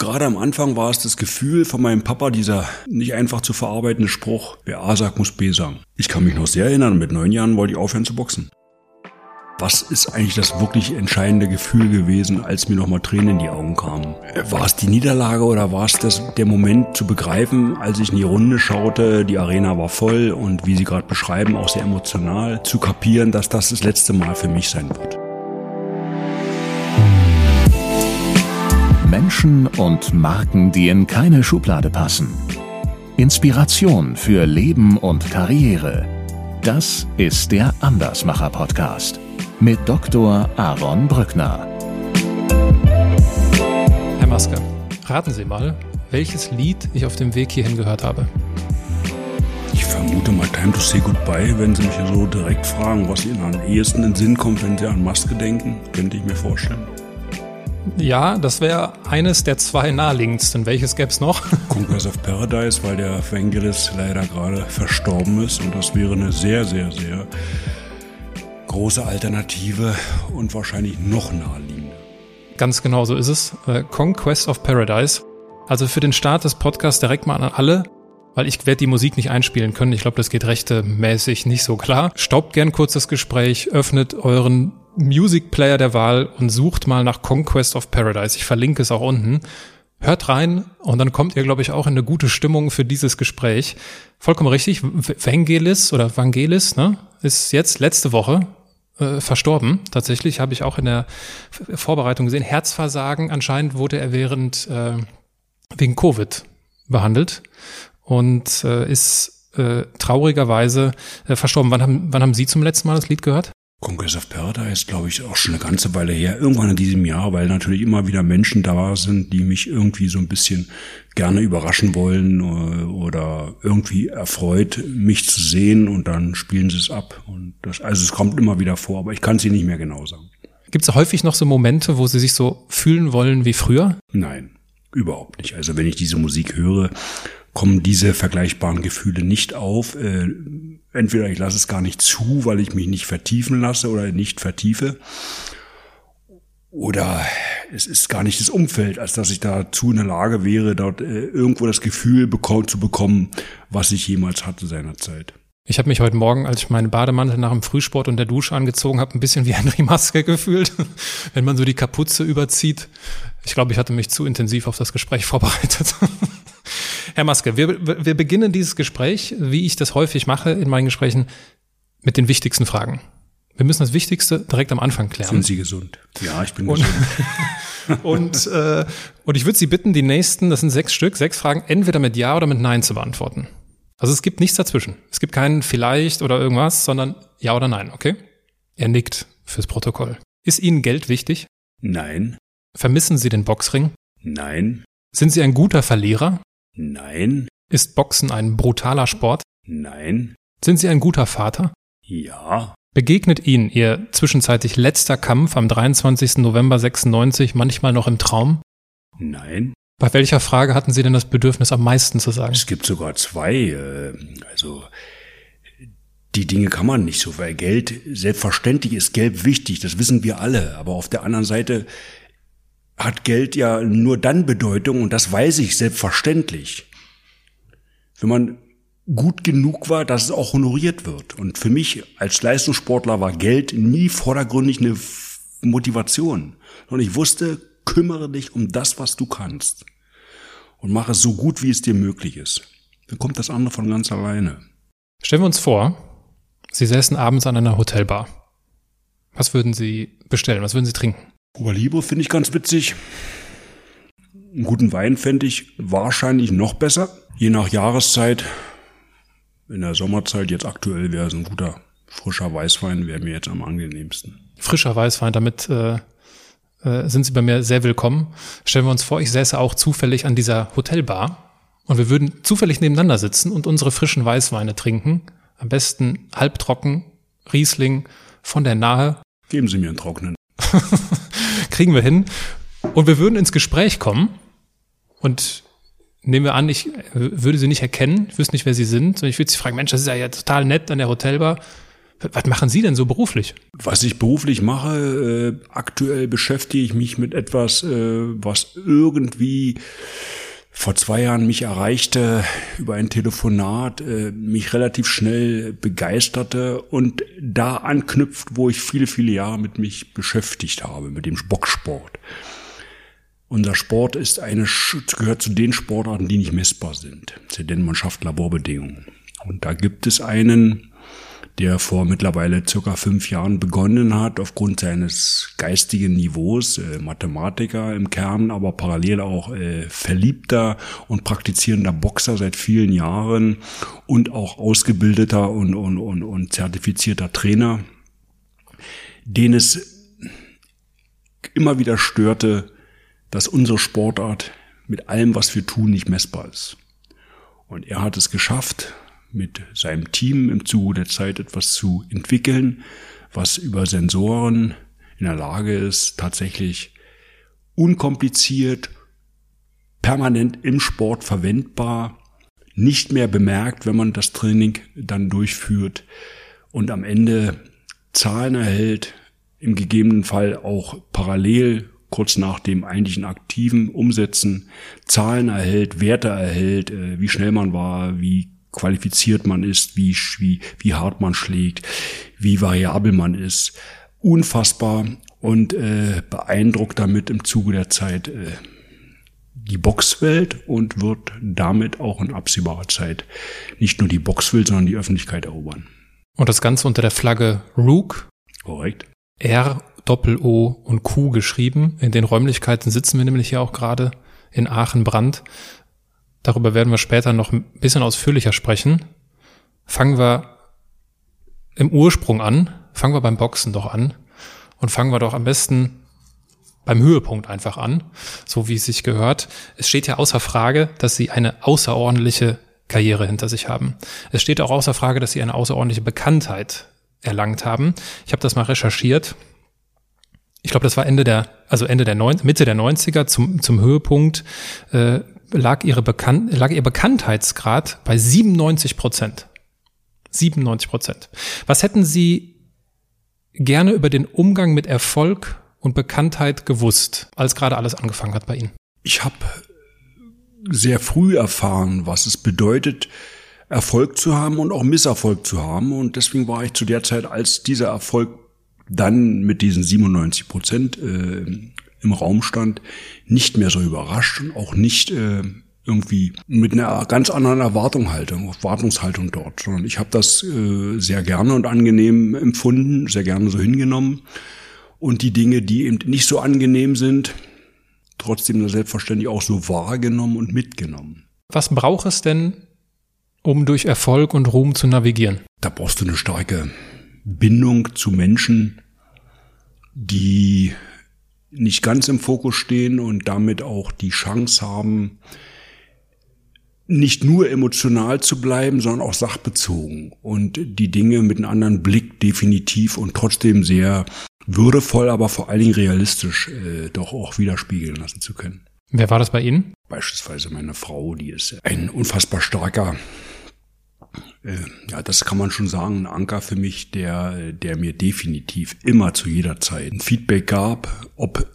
Gerade am Anfang war es das Gefühl von meinem Papa, dieser nicht einfach zu verarbeitende Spruch, wer A sagt, muss B sagen. Ich kann mich noch sehr erinnern, mit neun Jahren wollte ich aufhören zu boxen. Was ist eigentlich das wirklich entscheidende Gefühl gewesen, als mir nochmal Tränen in die Augen kamen? War es die Niederlage oder war es das, der Moment zu begreifen, als ich in die Runde schaute, die Arena war voll und wie Sie gerade beschreiben, auch sehr emotional, zu kapieren, dass das das letzte Mal für mich sein wird? Menschen und Marken, die in keine Schublade passen. Inspiration für Leben und Karriere. Das ist der Andersmacher Podcast mit Dr. Aaron Brückner. Herr Maske, raten Sie mal, welches Lied ich auf dem Weg hierhin gehört habe. Ich vermute mal Time to Say Goodbye, wenn Sie mich so direkt fragen, was Ihnen am ehesten in den Sinn kommt, wenn Sie an Maske denken, könnte ich mir vorstellen. Ja, das wäre eines der zwei naheliegendsten. Welches gäbe es noch? Conquest of Paradise, weil der Vangelis leider gerade verstorben ist und das wäre eine sehr, sehr, sehr große Alternative und wahrscheinlich noch naheliegender. Ganz genau so ist es. Äh, Conquest of Paradise. Also für den Start des Podcasts direkt mal an alle, weil ich werde die Musik nicht einspielen können. Ich glaube, das geht rechtemäßig nicht so klar. Staubt gern kurz das Gespräch, öffnet euren Music Player der Wahl und sucht mal nach Conquest of Paradise. Ich verlinke es auch unten. Hört rein und dann kommt ihr, glaube ich, auch in eine gute Stimmung für dieses Gespräch. Vollkommen richtig. Vangelis oder Vangelis ne, ist jetzt letzte Woche äh, verstorben. Tatsächlich habe ich auch in der Vorbereitung gesehen. Herzversagen. Anscheinend wurde er während äh, wegen Covid behandelt und äh, ist äh, traurigerweise äh, verstorben. Wann haben, wann haben Sie zum letzten Mal das Lied gehört? Conquest of Paradise, glaube ich, auch schon eine ganze Weile her. Irgendwann in diesem Jahr, weil natürlich immer wieder Menschen da sind, die mich irgendwie so ein bisschen gerne überraschen wollen äh, oder irgendwie erfreut, mich zu sehen und dann spielen sie es ab. Und das, also es kommt immer wieder vor, aber ich kann es Ihnen nicht mehr genau sagen. Gibt es häufig noch so Momente, wo Sie sich so fühlen wollen wie früher? Nein, überhaupt nicht. Also wenn ich diese Musik höre, kommen diese vergleichbaren Gefühle nicht auf. Äh, entweder ich lasse es gar nicht zu, weil ich mich nicht vertiefen lasse oder nicht vertiefe. Oder es ist gar nicht das Umfeld, als dass ich dazu in der Lage wäre, dort äh, irgendwo das Gefühl bekommen, zu bekommen, was ich jemals hatte seinerzeit. Ich habe mich heute Morgen, als ich meine Bademantel nach dem Frühsport und der Dusche angezogen habe, ein bisschen wie Henry Maske gefühlt, wenn man so die Kapuze überzieht. Ich glaube, ich hatte mich zu intensiv auf das Gespräch vorbereitet. Herr Maske, wir, wir beginnen dieses Gespräch, wie ich das häufig mache in meinen Gesprächen, mit den wichtigsten Fragen. Wir müssen das Wichtigste direkt am Anfang klären. Sind Sie gesund? Ja, ich bin und, gesund. und, äh, und ich würde Sie bitten, die nächsten, das sind sechs Stück, sechs Fragen, entweder mit Ja oder mit Nein zu beantworten. Also es gibt nichts dazwischen. Es gibt keinen vielleicht oder irgendwas, sondern Ja oder Nein, okay? Er nickt fürs Protokoll. Ist Ihnen Geld wichtig? Nein. Vermissen Sie den Boxring? Nein. Sind Sie ein guter Verlierer? Nein. Ist Boxen ein brutaler Sport? Nein. Sind Sie ein guter Vater? Ja. Begegnet Ihnen Ihr zwischenzeitlich letzter Kampf am 23. November 96 manchmal noch im Traum? Nein. Bei welcher Frage hatten Sie denn das Bedürfnis am meisten zu sagen? Es gibt sogar zwei. Äh, also die Dinge kann man nicht so, weil Geld, selbstverständlich ist Geld wichtig, das wissen wir alle. Aber auf der anderen Seite hat Geld ja nur dann Bedeutung, und das weiß ich selbstverständlich, wenn man gut genug war, dass es auch honoriert wird. Und für mich als Leistungssportler war Geld nie vordergründig eine Motivation. Und ich wusste, kümmere dich um das, was du kannst. Und mache es so gut, wie es dir möglich ist. Dann kommt das andere von ganz alleine. Stellen wir uns vor, Sie säßen abends an einer Hotelbar. Was würden Sie bestellen? Was würden Sie trinken? Libre finde ich ganz witzig. Einen guten Wein fände ich wahrscheinlich noch besser. Je nach Jahreszeit. In der Sommerzeit jetzt aktuell wäre es ein guter frischer Weißwein, wäre mir jetzt am angenehmsten. Frischer Weißwein, damit äh, äh, sind Sie bei mir sehr willkommen. Stellen wir uns vor, ich säße auch zufällig an dieser Hotelbar und wir würden zufällig nebeneinander sitzen und unsere frischen Weißweine trinken. Am besten halbtrocken, Riesling von der Nahe. Geben Sie mir einen trockenen. kriegen wir hin. Und wir würden ins Gespräch kommen und nehmen wir an, ich würde sie nicht erkennen, ich wüsste nicht, wer sie sind. Und ich würde sie fragen, Mensch, das ist ja, ja total nett an der Hotelbar. Was machen Sie denn so beruflich? Was ich beruflich mache, äh, aktuell beschäftige ich mich mit etwas, äh, was irgendwie vor zwei Jahren mich erreichte über ein Telefonat, äh, mich relativ schnell begeisterte und da anknüpft, wo ich viele, viele Jahre mit mich beschäftigt habe, mit dem Boxsport. Unser Sport ist eine, gehört zu den Sportarten, die nicht messbar sind. Denn man schafft Laborbedingungen. Und da gibt es einen, der vor mittlerweile circa fünf Jahren begonnen hat, aufgrund seines geistigen Niveaus, äh, Mathematiker im Kern, aber parallel auch äh, verliebter und praktizierender Boxer seit vielen Jahren und auch ausgebildeter und, und, und, und zertifizierter Trainer, den es immer wieder störte, dass unsere Sportart mit allem, was wir tun, nicht messbar ist. Und er hat es geschafft, mit seinem Team im Zuge der Zeit etwas zu entwickeln, was über Sensoren in der Lage ist, tatsächlich unkompliziert, permanent im Sport verwendbar, nicht mehr bemerkt, wenn man das Training dann durchführt und am Ende Zahlen erhält, im gegebenen Fall auch parallel kurz nach dem eigentlichen aktiven Umsetzen Zahlen erhält, Werte erhält, äh, wie schnell man war, wie qualifiziert man ist, wie, wie, wie hart man schlägt, wie variabel man ist. Unfassbar und äh, beeindruckt damit im Zuge der Zeit äh, die Boxwelt und wird damit auch in absehbarer Zeit nicht nur die Boxwelt, sondern die Öffentlichkeit erobern. Und das Ganze unter der Flagge Rook. Korrekt. R Doppel-O und Q geschrieben. In den Räumlichkeiten sitzen wir nämlich hier auch gerade in Aachen-Brand. Darüber werden wir später noch ein bisschen ausführlicher sprechen. Fangen wir im Ursprung an. Fangen wir beim Boxen doch an. Und fangen wir doch am besten beim Höhepunkt einfach an, so wie es sich gehört. Es steht ja außer Frage, dass Sie eine außerordentliche Karriere hinter sich haben. Es steht auch außer Frage, dass Sie eine außerordentliche Bekanntheit erlangt haben. Ich habe das mal recherchiert ich glaube, das war Ende der, also Ende der neun, Mitte der 90er zum, zum Höhepunkt, äh, lag, ihre Bekan lag ihr Bekanntheitsgrad bei 97 Prozent. 97 Prozent. Was hätten Sie gerne über den Umgang mit Erfolg und Bekanntheit gewusst, als gerade alles angefangen hat bei Ihnen? Ich habe sehr früh erfahren, was es bedeutet, Erfolg zu haben und auch Misserfolg zu haben. Und deswegen war ich zu der Zeit, als dieser Erfolg dann mit diesen 97 Prozent äh, im Raum stand, nicht mehr so überrascht und auch nicht äh, irgendwie mit einer ganz anderen Erwartungshaltung, Erwartungshaltung dort, sondern ich habe das äh, sehr gerne und angenehm empfunden, sehr gerne so hingenommen und die Dinge, die eben nicht so angenehm sind, trotzdem selbstverständlich auch so wahrgenommen und mitgenommen. Was braucht es denn, um durch Erfolg und Ruhm zu navigieren? Da brauchst du eine starke Bindung zu Menschen, die nicht ganz im Fokus stehen und damit auch die Chance haben, nicht nur emotional zu bleiben, sondern auch sachbezogen und die Dinge mit einem anderen Blick definitiv und trotzdem sehr würdevoll, aber vor allen Dingen realistisch äh, doch auch widerspiegeln lassen zu können. Wer war das bei Ihnen? Beispielsweise meine Frau, die ist ein unfassbar starker ja, das kann man schon sagen, ein Anker für mich, der, der mir definitiv immer zu jeder Zeit ein Feedback gab, ob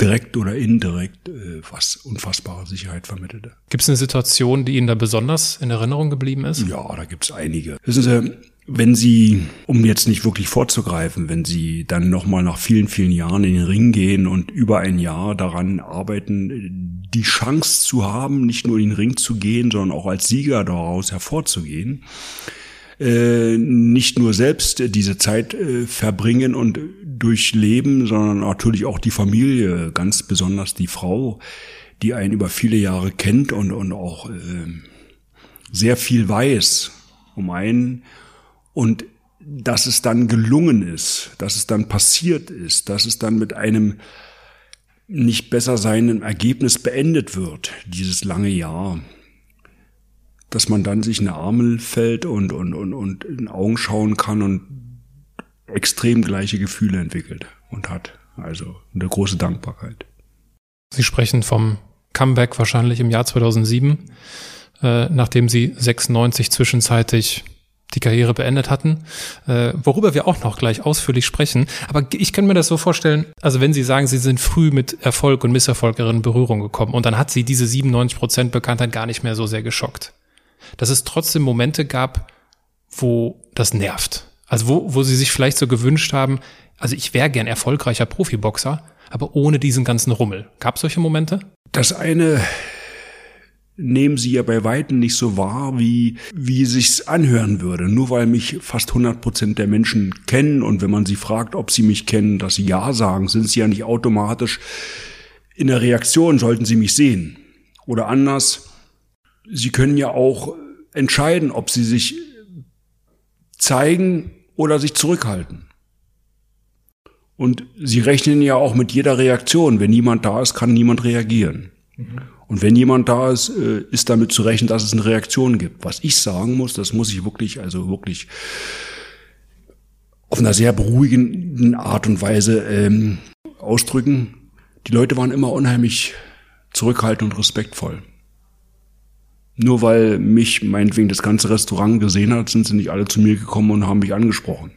direkt oder indirekt, äh, was unfassbare Sicherheit vermittelte. Gibt es eine Situation, die Ihnen da besonders in Erinnerung geblieben ist? Ja, da gibt es einige. Wissen Sie, wenn Sie, um jetzt nicht wirklich vorzugreifen, wenn Sie dann nochmal nach vielen, vielen Jahren in den Ring gehen und über ein Jahr daran arbeiten, die Chance zu haben, nicht nur in den Ring zu gehen, sondern auch als Sieger daraus hervorzugehen, äh, nicht nur selbst diese Zeit äh, verbringen und durchleben, sondern natürlich auch die Familie, ganz besonders die Frau, die einen über viele Jahre kennt und, und auch äh, sehr viel weiß um einen und dass es dann gelungen ist, dass es dann passiert ist, dass es dann mit einem nicht besser seinen Ergebnis beendet wird, dieses lange Jahr, dass man dann sich in die Arme fällt und, und, und, und in den Augen schauen kann und extrem gleiche Gefühle entwickelt und hat. Also eine große Dankbarkeit. Sie sprechen vom Comeback wahrscheinlich im Jahr 2007, äh, nachdem Sie 96 zwischenzeitlich die Karriere beendet hatten, äh, worüber wir auch noch gleich ausführlich sprechen. Aber ich kann mir das so vorstellen, also wenn Sie sagen, Sie sind früh mit Erfolg und Misserfolg in Berührung gekommen und dann hat Sie diese 97 Prozent Bekanntheit gar nicht mehr so sehr geschockt. Dass es trotzdem Momente gab, wo das nervt. Also wo, wo Sie sich vielleicht so gewünscht haben, also ich wäre gern erfolgreicher Profiboxer, aber ohne diesen ganzen Rummel. Gab es solche Momente? Das eine nehmen sie ja bei Weitem nicht so wahr, wie, wie sich's anhören würde. Nur weil mich fast 100 Prozent der Menschen kennen und wenn man sie fragt, ob sie mich kennen, dass sie Ja sagen, sind sie ja nicht automatisch in der Reaktion, sollten sie mich sehen. Oder anders, sie können ja auch entscheiden, ob sie sich zeigen oder sich zurückhalten. Und sie rechnen ja auch mit jeder Reaktion. Wenn niemand da ist, kann niemand reagieren. Mhm. Und wenn jemand da ist, äh, ist damit zu rechnen, dass es eine Reaktion gibt. Was ich sagen muss, das muss ich wirklich, also wirklich auf einer sehr beruhigenden Art und Weise ähm, ausdrücken. Die Leute waren immer unheimlich zurückhaltend und respektvoll. Nur weil mich meinetwegen das ganze Restaurant gesehen hat, sind sie nicht alle zu mir gekommen und haben mich angesprochen.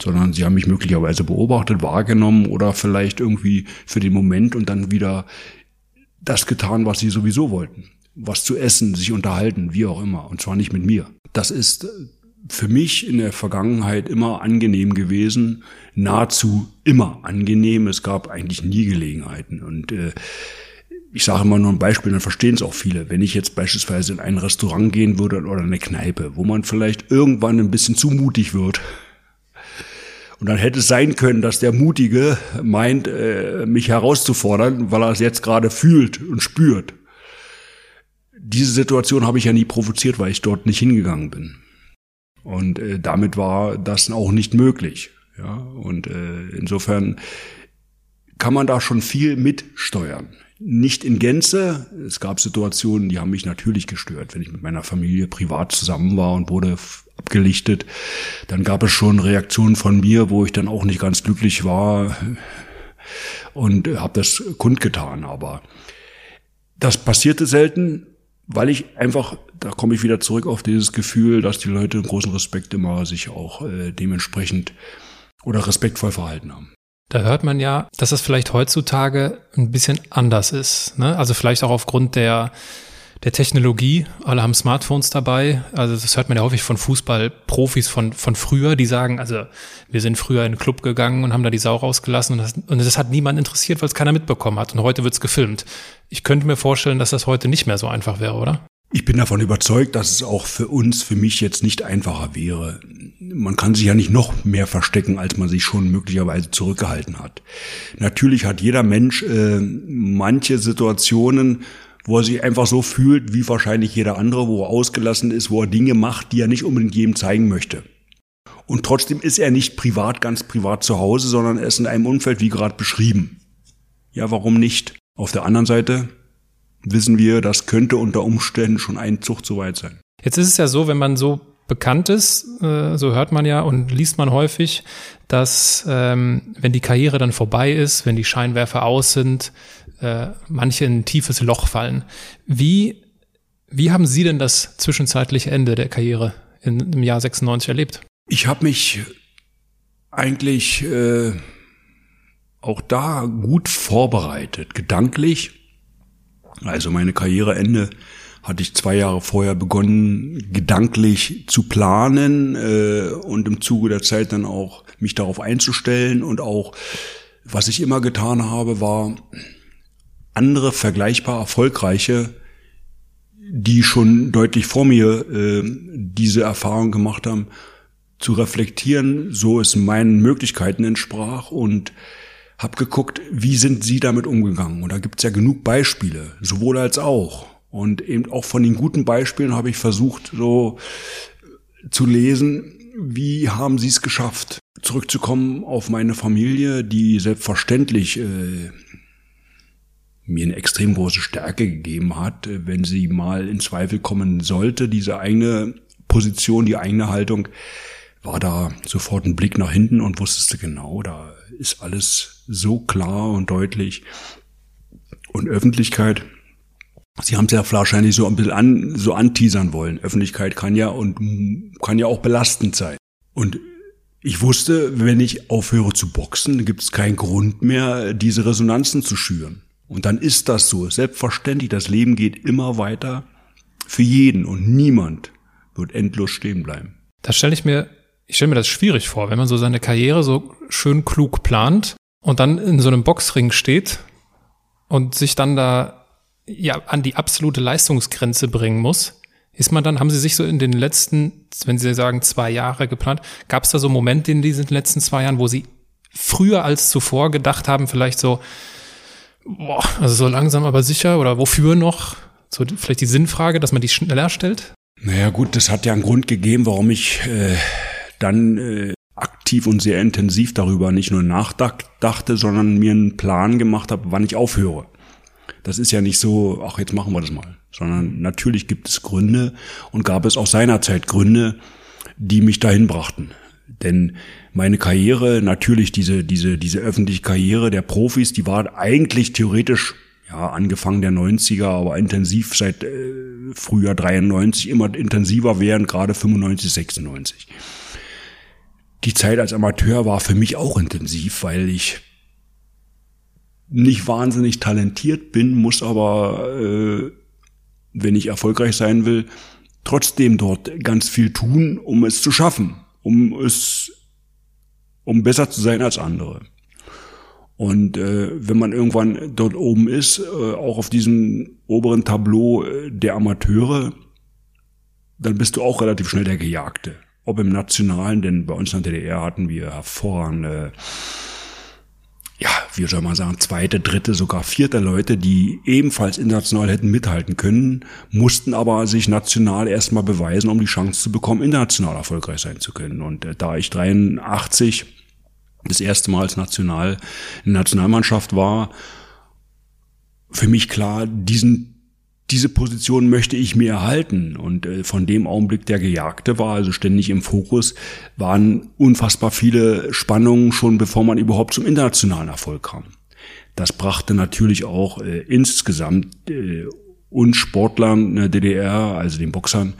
Sondern sie haben mich möglicherweise beobachtet, wahrgenommen oder vielleicht irgendwie für den Moment und dann wieder das getan, was sie sowieso wollten. Was zu essen, sich unterhalten, wie auch immer. Und zwar nicht mit mir. Das ist für mich in der Vergangenheit immer angenehm gewesen, nahezu immer angenehm. Es gab eigentlich nie Gelegenheiten. Und äh, ich sage immer nur ein Beispiel, dann verstehen es auch viele. Wenn ich jetzt beispielsweise in ein Restaurant gehen würde oder eine Kneipe, wo man vielleicht irgendwann ein bisschen zu mutig wird, und dann hätte es sein können, dass der Mutige meint, äh, mich herauszufordern, weil er es jetzt gerade fühlt und spürt. Diese Situation habe ich ja nie provoziert, weil ich dort nicht hingegangen bin. Und äh, damit war das auch nicht möglich. Ja, und äh, insofern kann man da schon viel mitsteuern. Nicht in Gänze. Es gab Situationen, die haben mich natürlich gestört, wenn ich mit meiner Familie privat zusammen war und wurde abgelichtet. Dann gab es schon Reaktionen von mir, wo ich dann auch nicht ganz glücklich war und habe das kundgetan. Aber das passierte selten, weil ich einfach, da komme ich wieder zurück auf dieses Gefühl, dass die Leute einen großen Respekt immer sich auch äh, dementsprechend oder respektvoll verhalten haben. Da hört man ja, dass das vielleicht heutzutage ein bisschen anders ist. Ne? Also vielleicht auch aufgrund der der Technologie. Alle haben Smartphones dabei. Also das hört man ja häufig von Fußballprofis von, von früher, die sagen, also wir sind früher in den Club gegangen und haben da die Sau rausgelassen und das, und das hat niemand interessiert, weil es keiner mitbekommen hat. Und heute wird's gefilmt. Ich könnte mir vorstellen, dass das heute nicht mehr so einfach wäre, oder? Ich bin davon überzeugt, dass es auch für uns, für mich jetzt nicht einfacher wäre. Man kann sich ja nicht noch mehr verstecken, als man sich schon möglicherweise zurückgehalten hat. Natürlich hat jeder Mensch äh, manche Situationen, wo er sich einfach so fühlt, wie wahrscheinlich jeder andere, wo er ausgelassen ist, wo er Dinge macht, die er nicht unbedingt jedem zeigen möchte. Und trotzdem ist er nicht privat, ganz privat zu Hause, sondern er ist in einem Umfeld wie gerade beschrieben. Ja, warum nicht? Auf der anderen Seite wissen wir, das könnte unter Umständen schon ein Zug zu weit sein. Jetzt ist es ja so, wenn man so bekannt ist, äh, so hört man ja und liest man häufig, dass ähm, wenn die Karriere dann vorbei ist, wenn die Scheinwerfer aus sind, äh, manche in ein tiefes Loch fallen. Wie, wie haben Sie denn das zwischenzeitliche Ende der Karriere in, im Jahr 96 erlebt? Ich habe mich eigentlich äh, auch da gut vorbereitet, gedanklich. Also meine Karriereende hatte ich zwei Jahre vorher begonnen, gedanklich zu planen äh, und im Zuge der Zeit dann auch mich darauf einzustellen und auch, was ich immer getan habe, war andere vergleichbar erfolgreiche, die schon deutlich vor mir äh, diese Erfahrung gemacht haben, zu reflektieren, so es meinen Möglichkeiten entsprach und habe geguckt, wie sind sie damit umgegangen. Und da gibt's ja genug Beispiele, sowohl als auch. Und eben auch von den guten Beispielen habe ich versucht, so zu lesen, wie haben sie es geschafft, zurückzukommen auf meine Familie, die selbstverständlich äh, mir eine extrem große Stärke gegeben hat, äh, wenn sie mal in Zweifel kommen sollte. Diese eigene Position, die eigene Haltung, war da sofort ein Blick nach hinten und wusstest du genau, da ist alles so klar und deutlich. Und Öffentlichkeit, Sie haben es ja wahrscheinlich so ein bisschen an, so anteasern wollen. Öffentlichkeit kann ja und kann ja auch belastend sein. Und ich wusste, wenn ich aufhöre zu boxen, gibt es keinen Grund mehr, diese Resonanzen zu schüren. Und dann ist das so. Selbstverständlich, das Leben geht immer weiter für jeden und niemand wird endlos stehen bleiben. Da stelle ich mir, ich stelle mir das schwierig vor, wenn man so seine Karriere so schön klug plant und dann in so einem Boxring steht und sich dann da ja an die absolute Leistungsgrenze bringen muss. Ist man dann, haben Sie sich so in den letzten, wenn Sie sagen zwei Jahre geplant, gab es da so Momente in diesen letzten zwei Jahren, wo Sie früher als zuvor gedacht haben, vielleicht so, boah, also so langsam aber sicher oder wofür noch? So vielleicht die Sinnfrage, dass man die schneller stellt? Naja gut, das hat ja einen Grund gegeben, warum ich äh, dann äh, aktiv und sehr intensiv darüber nicht nur nachdachte, sondern mir einen Plan gemacht habe, wann ich aufhöre. Das ist ja nicht so, ach, jetzt machen wir das mal, sondern natürlich gibt es Gründe und gab es auch seinerzeit Gründe, die mich dahin brachten. Denn meine Karriere, natürlich diese, diese, diese öffentliche Karriere der Profis, die war eigentlich theoretisch, ja, angefangen der 90er, aber intensiv seit äh, Frühjahr 93, immer intensiver während gerade 95, 96. Die Zeit als Amateur war für mich auch intensiv, weil ich nicht wahnsinnig talentiert bin, muss aber, äh, wenn ich erfolgreich sein will, trotzdem dort ganz viel tun, um es zu schaffen, um es, um besser zu sein als andere. Und äh, wenn man irgendwann dort oben ist, äh, auch auf diesem oberen Tableau äh, der Amateure, dann bist du auch relativ schnell der Gejagte. Ob im Nationalen, denn bei uns in der DDR hatten wir hervorragende ja, wie soll man sagen, zweite, dritte, sogar vierte Leute, die ebenfalls international hätten mithalten können, mussten aber sich national erstmal beweisen, um die Chance zu bekommen, international erfolgreich sein zu können. Und äh, da ich 83 das erste Mal als National, in Nationalmannschaft war, für mich klar, diesen diese Position möchte ich mir erhalten. Und äh, von dem Augenblick der Gejagte war, also ständig im Fokus, waren unfassbar viele Spannungen schon, bevor man überhaupt zum internationalen Erfolg kam. Das brachte natürlich auch äh, insgesamt äh, uns Sportlern in der DDR, also den Boxern,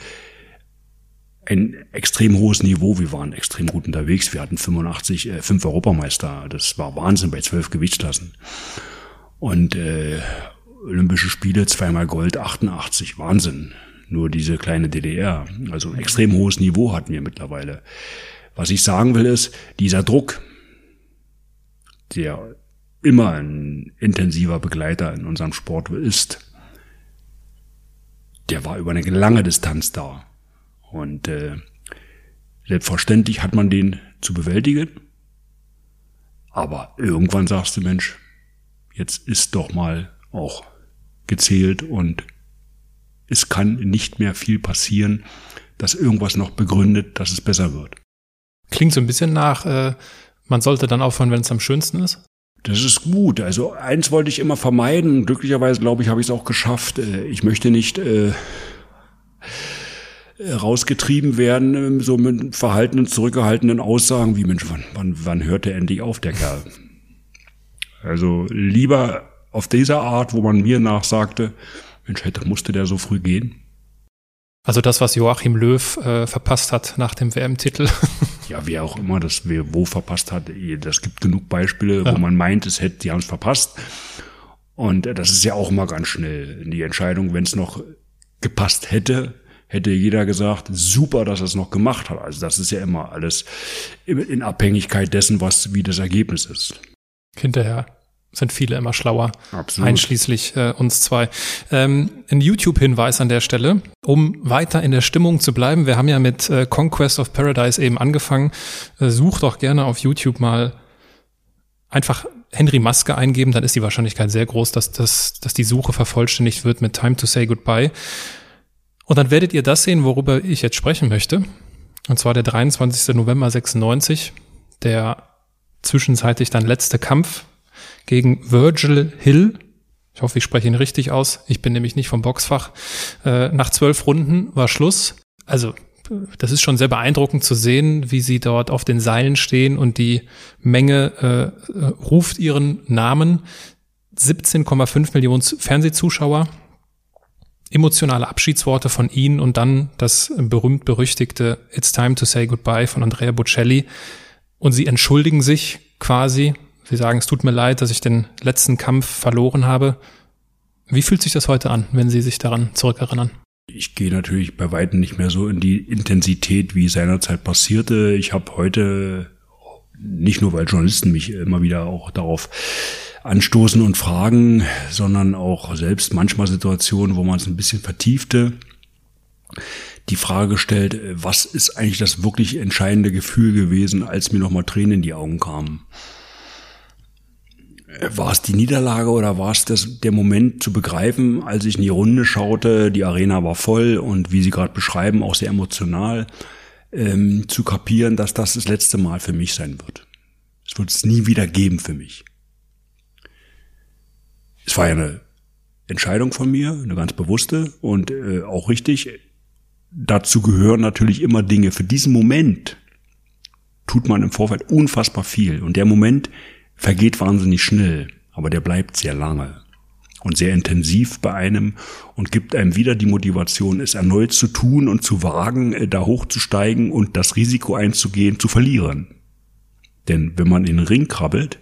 ein extrem hohes Niveau. Wir waren extrem gut unterwegs. Wir hatten 85, äh, fünf Europameister. Das war Wahnsinn bei zwölf Gewichtsklassen. Und äh, Olympische Spiele, zweimal Gold, 88, Wahnsinn. Nur diese kleine DDR. Also ein extrem hohes Niveau hatten wir mittlerweile. Was ich sagen will ist, dieser Druck, der immer ein intensiver Begleiter in unserem Sport ist, der war über eine lange Distanz da. Und äh, selbstverständlich hat man den zu bewältigen. Aber irgendwann sagst du, Mensch, jetzt ist doch mal auch gezählt und es kann nicht mehr viel passieren, dass irgendwas noch begründet, dass es besser wird. Klingt so ein bisschen nach, äh, man sollte dann aufhören, wenn es am schönsten ist. Das ist gut. Also eins wollte ich immer vermeiden. Glücklicherweise, glaube ich, habe ich es auch geschafft. Äh, ich möchte nicht äh, rausgetrieben werden, ähm, so mit verhaltenen, zurückgehaltenen Aussagen wie, Mensch, wann, wann, wann hört der endlich auf, der Kerl? Also lieber auf dieser Art, wo man mir nachsagte, Mensch, hätte, musste der so früh gehen? Also das, was Joachim Löw äh, verpasst hat nach dem WM-Titel. ja, wer auch immer das wer wo verpasst hat, das gibt genug Beispiele, ja. wo man meint, es hätte, die haben es verpasst. Und das ist ja auch immer ganz schnell die Entscheidung, wenn es noch gepasst hätte, hätte jeder gesagt, super, dass er es noch gemacht hat. Also das ist ja immer alles in Abhängigkeit dessen, was wie das Ergebnis ist. Hinterher sind viele immer schlauer, Absolut. einschließlich äh, uns zwei. Ähm, ein YouTube-Hinweis an der Stelle, um weiter in der Stimmung zu bleiben. Wir haben ja mit äh, Conquest of Paradise eben angefangen. Äh, such doch gerne auf YouTube mal einfach Henry Maske eingeben, dann ist die Wahrscheinlichkeit sehr groß, dass, das, dass die Suche vervollständigt wird mit Time to Say Goodbye. Und dann werdet ihr das sehen, worüber ich jetzt sprechen möchte. Und zwar der 23. November 96, der zwischenzeitlich dann letzte Kampf gegen Virgil Hill. Ich hoffe, ich spreche ihn richtig aus. Ich bin nämlich nicht vom Boxfach. Äh, nach zwölf Runden war Schluss. Also, das ist schon sehr beeindruckend zu sehen, wie sie dort auf den Seilen stehen und die Menge äh, ruft ihren Namen. 17,5 Millionen Fernsehzuschauer. emotionale Abschiedsworte von ihnen und dann das berühmt-berüchtigte It's time to say goodbye von Andrea Bocelli. Und sie entschuldigen sich quasi. Sie sagen, es tut mir leid, dass ich den letzten Kampf verloren habe. Wie fühlt sich das heute an, wenn Sie sich daran zurückerinnern? Ich gehe natürlich bei weitem nicht mehr so in die Intensität, wie seinerzeit passierte. Ich habe heute, nicht nur weil Journalisten mich immer wieder auch darauf anstoßen und fragen, sondern auch selbst manchmal Situationen, wo man es ein bisschen vertiefte, die Frage gestellt, was ist eigentlich das wirklich entscheidende Gefühl gewesen, als mir nochmal Tränen in die Augen kamen? War es die Niederlage oder war es das, der Moment zu begreifen, als ich in die Runde schaute, die Arena war voll und wie Sie gerade beschreiben, auch sehr emotional, ähm, zu kapieren, dass das das letzte Mal für mich sein wird. Es wird es nie wieder geben für mich. Es war ja eine Entscheidung von mir, eine ganz bewusste und äh, auch richtig. Dazu gehören natürlich immer Dinge. Für diesen Moment tut man im Vorfeld unfassbar viel und der Moment vergeht wahnsinnig schnell, aber der bleibt sehr lange und sehr intensiv bei einem und gibt einem wieder die Motivation, es erneut zu tun und zu wagen, äh, da hochzusteigen und das Risiko einzugehen, zu verlieren. Denn wenn man in den Ring krabbelt,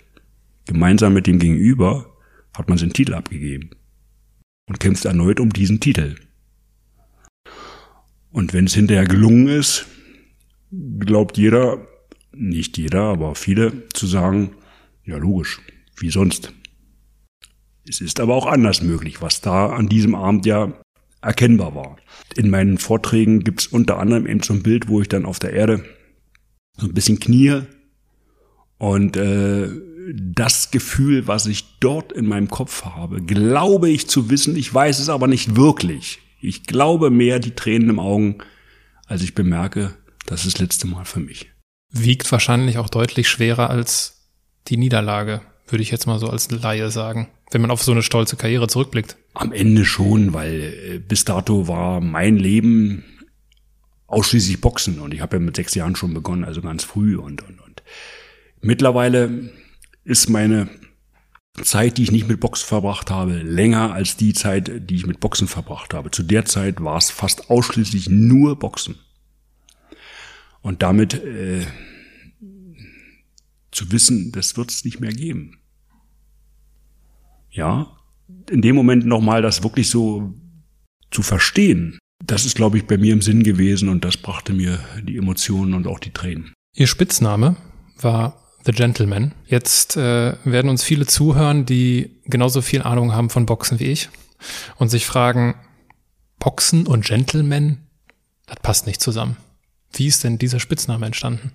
gemeinsam mit dem Gegenüber, hat man seinen Titel abgegeben und kämpft erneut um diesen Titel. Und wenn es hinterher gelungen ist, glaubt jeder, nicht jeder, aber viele, zu sagen, ja logisch, wie sonst. Es ist aber auch anders möglich, was da an diesem Abend ja erkennbar war. In meinen Vorträgen gibt es unter anderem eben so ein Bild, wo ich dann auf der Erde so ein bisschen knie und äh, das Gefühl, was ich dort in meinem Kopf habe, glaube ich zu wissen, ich weiß es aber nicht wirklich. Ich glaube mehr die Tränen im Augen, als ich bemerke, das ist das letzte Mal für mich. Wiegt wahrscheinlich auch deutlich schwerer als die Niederlage, würde ich jetzt mal so als Laie sagen, wenn man auf so eine stolze Karriere zurückblickt. Am Ende schon, weil äh, bis dato war mein Leben ausschließlich Boxen und ich habe ja mit sechs Jahren schon begonnen, also ganz früh und und und. Mittlerweile ist meine Zeit, die ich nicht mit Boxen verbracht habe, länger als die Zeit, die ich mit Boxen verbracht habe. Zu der Zeit war es fast ausschließlich nur Boxen. Und damit äh, zu wissen, das wird es nicht mehr geben. Ja, in dem Moment nochmal das wirklich so zu verstehen, das ist, glaube ich, bei mir im Sinn gewesen und das brachte mir die Emotionen und auch die Tränen. Ihr Spitzname war The Gentleman. Jetzt äh, werden uns viele zuhören, die genauso viel Ahnung haben von Boxen wie ich und sich fragen, Boxen und Gentleman, das passt nicht zusammen. Wie ist denn dieser Spitzname entstanden?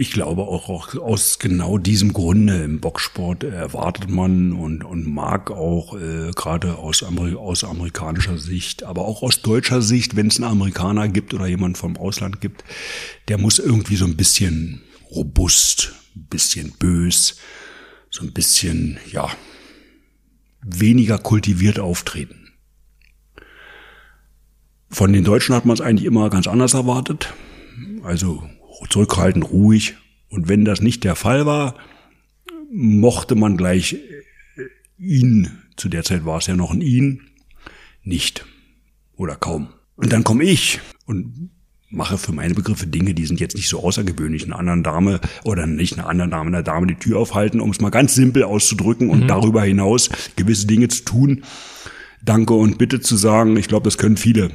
Ich glaube auch, auch aus genau diesem Grunde im Boxsport erwartet man und, und mag auch äh, gerade aus, Ameri aus amerikanischer Sicht, aber auch aus deutscher Sicht, wenn es einen Amerikaner gibt oder jemand vom Ausland gibt, der muss irgendwie so ein bisschen robust, ein bisschen bös, so ein bisschen, ja, weniger kultiviert auftreten. Von den Deutschen hat man es eigentlich immer ganz anders erwartet. Also zurückhaltend, ruhig. Und wenn das nicht der Fall war, mochte man gleich äh, ihn, zu der Zeit war es ja noch ein ihn, nicht oder kaum. Und dann komme ich und mache für meine Begriffe Dinge, die sind jetzt nicht so außergewöhnlich. Einer anderen Dame oder nicht einer anderen Dame, einer Dame die Tür aufhalten, um es mal ganz simpel auszudrücken und mhm. darüber hinaus gewisse Dinge zu tun. Danke und bitte zu sagen. Ich glaube, das können viele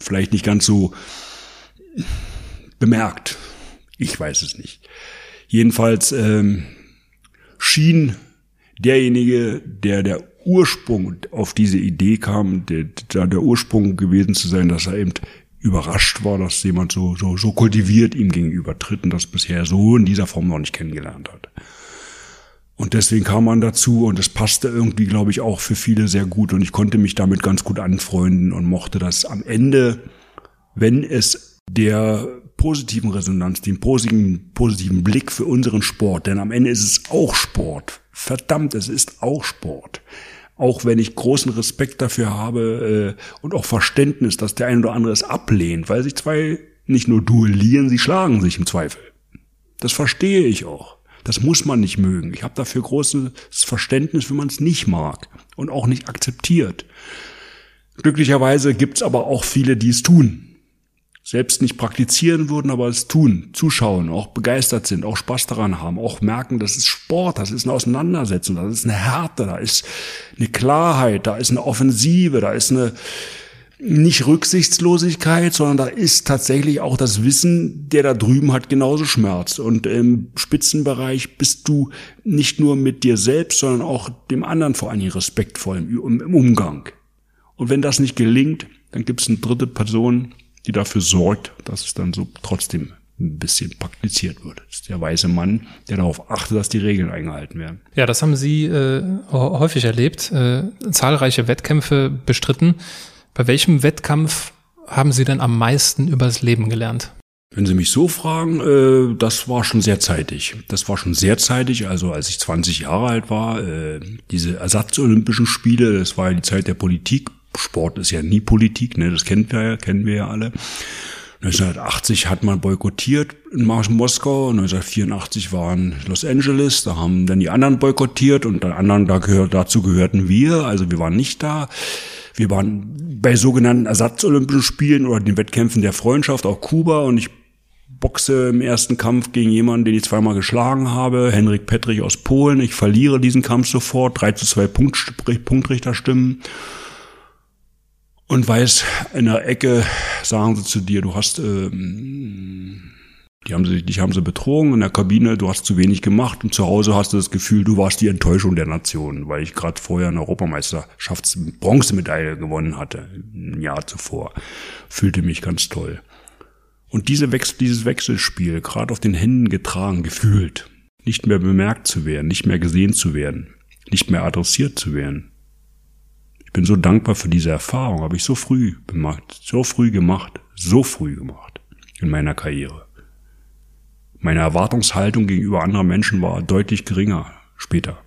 vielleicht nicht ganz so bemerkt. Ich weiß es nicht. Jedenfalls ähm, schien derjenige, der der Ursprung auf diese Idee kam, der, der Ursprung gewesen zu sein, dass er eben überrascht war, dass jemand so, so, so kultiviert ihm gegenüber tritt und das bisher so in dieser Form noch nicht kennengelernt hat. Und deswegen kam man dazu und es passte irgendwie, glaube ich, auch für viele sehr gut und ich konnte mich damit ganz gut anfreunden und mochte das am Ende, wenn es der positiven Resonanz, den positiven, positiven Blick für unseren Sport, denn am Ende ist es auch Sport. Verdammt, es ist auch Sport auch wenn ich großen Respekt dafür habe äh, und auch Verständnis, dass der ein oder andere es ablehnt, weil sich zwei nicht nur duellieren, sie schlagen sich im Zweifel. Das verstehe ich auch. Das muss man nicht mögen. Ich habe dafür großes Verständnis, wenn man es nicht mag und auch nicht akzeptiert. Glücklicherweise gibt's aber auch viele, die es tun. Selbst nicht praktizieren würden, aber es tun, zuschauen, auch begeistert sind, auch Spaß daran haben, auch merken, das ist Sport, das ist eine Auseinandersetzung, das ist eine Härte, da ist eine Klarheit, da ist eine Offensive, da ist eine, nicht Rücksichtslosigkeit, sondern da ist tatsächlich auch das Wissen, der da drüben hat genauso Schmerz. Und im Spitzenbereich bist du nicht nur mit dir selbst, sondern auch dem anderen vor allem respektvoll im, im Umgang. Und wenn das nicht gelingt, dann gibt es eine dritte Person, die dafür sorgt, dass es dann so trotzdem ein bisschen praktiziert wird. Das ist der weise Mann, der darauf achtet, dass die Regeln eingehalten werden. Ja, das haben Sie äh, häufig erlebt, äh, zahlreiche Wettkämpfe bestritten. Bei welchem Wettkampf haben Sie denn am meisten übers Leben gelernt? Wenn Sie mich so fragen, äh, das war schon sehr zeitig. Das war schon sehr zeitig, also als ich 20 Jahre alt war, äh, diese Ersatzolympischen Spiele, das war ja die Zeit der Politik. Sport ist ja nie Politik, ne, das kennen wir ja, kennen wir ja alle. 1980 hat man boykottiert in Moskau, 1984 waren Los Angeles, da haben dann die anderen boykottiert und die anderen, da gehört, dazu gehörten wir, also wir waren nicht da. Wir waren bei sogenannten Ersatzolympischen Spielen oder den Wettkämpfen der Freundschaft, auch Kuba. Und ich boxe im ersten Kampf gegen jemanden, den ich zweimal geschlagen habe, Henrik Pettrich aus Polen. Ich verliere diesen Kampf sofort, 3 zu 2 Punkt, Punktrichterstimmen und weiß, in der Ecke sagen sie zu dir, du hast, ähm, die haben sie, dich haben sie betrogen in der Kabine, du hast zu wenig gemacht und zu Hause hast du das Gefühl, du warst die Enttäuschung der Nation, weil ich gerade vorher eine Europameisterschafts-Bronzemedaille gewonnen hatte, ein Jahr zuvor. Fühlte mich ganz toll. Und diese Wechsel, dieses Wechselspiel, gerade auf den Händen getragen, gefühlt, nicht mehr bemerkt zu werden, nicht mehr gesehen zu werden, nicht mehr adressiert zu werden, bin so dankbar für diese Erfahrung, habe ich so früh gemacht, so früh gemacht, so früh gemacht in meiner Karriere. Meine Erwartungshaltung gegenüber anderen Menschen war deutlich geringer später,